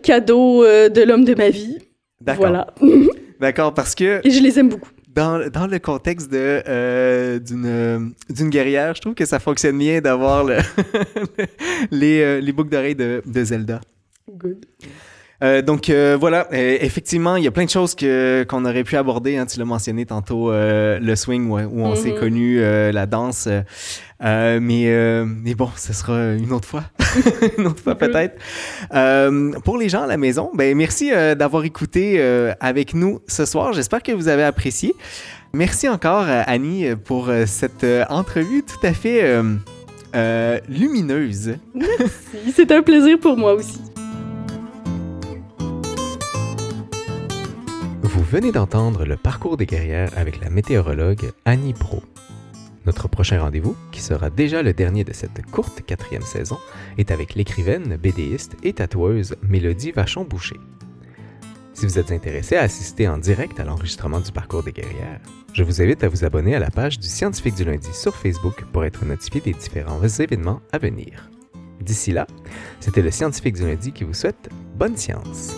Cadeau de l'homme de ma vie. D'accord. Voilà. D'accord, parce que... Et je les aime beaucoup dans, dans le contexte de euh, d'une d'une guerrière, je trouve que ça fonctionne bien d'avoir le les, euh, les boucles d'oreilles de, de Zelda. Good. Euh, donc euh, voilà, euh, effectivement, il y a plein de choses que qu'on aurait pu aborder. Hein, tu l'as mentionné tantôt, le swing où, où on s'est Mhm. connu, la danse. Euh, mais euh, mais bon, ce sera une autre fois, une autre fois peut-être. Euh, pour les gens à la maison, ben merci euh, d'avoir écouté euh, avec nous ce soir. J'espère que vous avez apprécié. Merci encore Annie pour cette euh, entrevue tout à fait euh, euh, lumineuse. Merci. C'est un plaisir pour moi aussi. Vous venez d'entendre le parcours des guerrières avec la météorologue Annie Pro. Notre prochain rendez-vous, qui sera déjà le dernier de cette courte quatrième saison, est avec l'écrivaine, bédéiste et tatoueuse Mélodie Vachon-Boucher. Si vous êtes intéressé à assister en direct à l'enregistrement du parcours des guerrières, je vous invite à vous abonner à la page du Scientifique du lundi sur Facebook pour être notifié des différents événements à venir. D'ici là, c'était le Scientifique du lundi qui vous souhaite bonne science.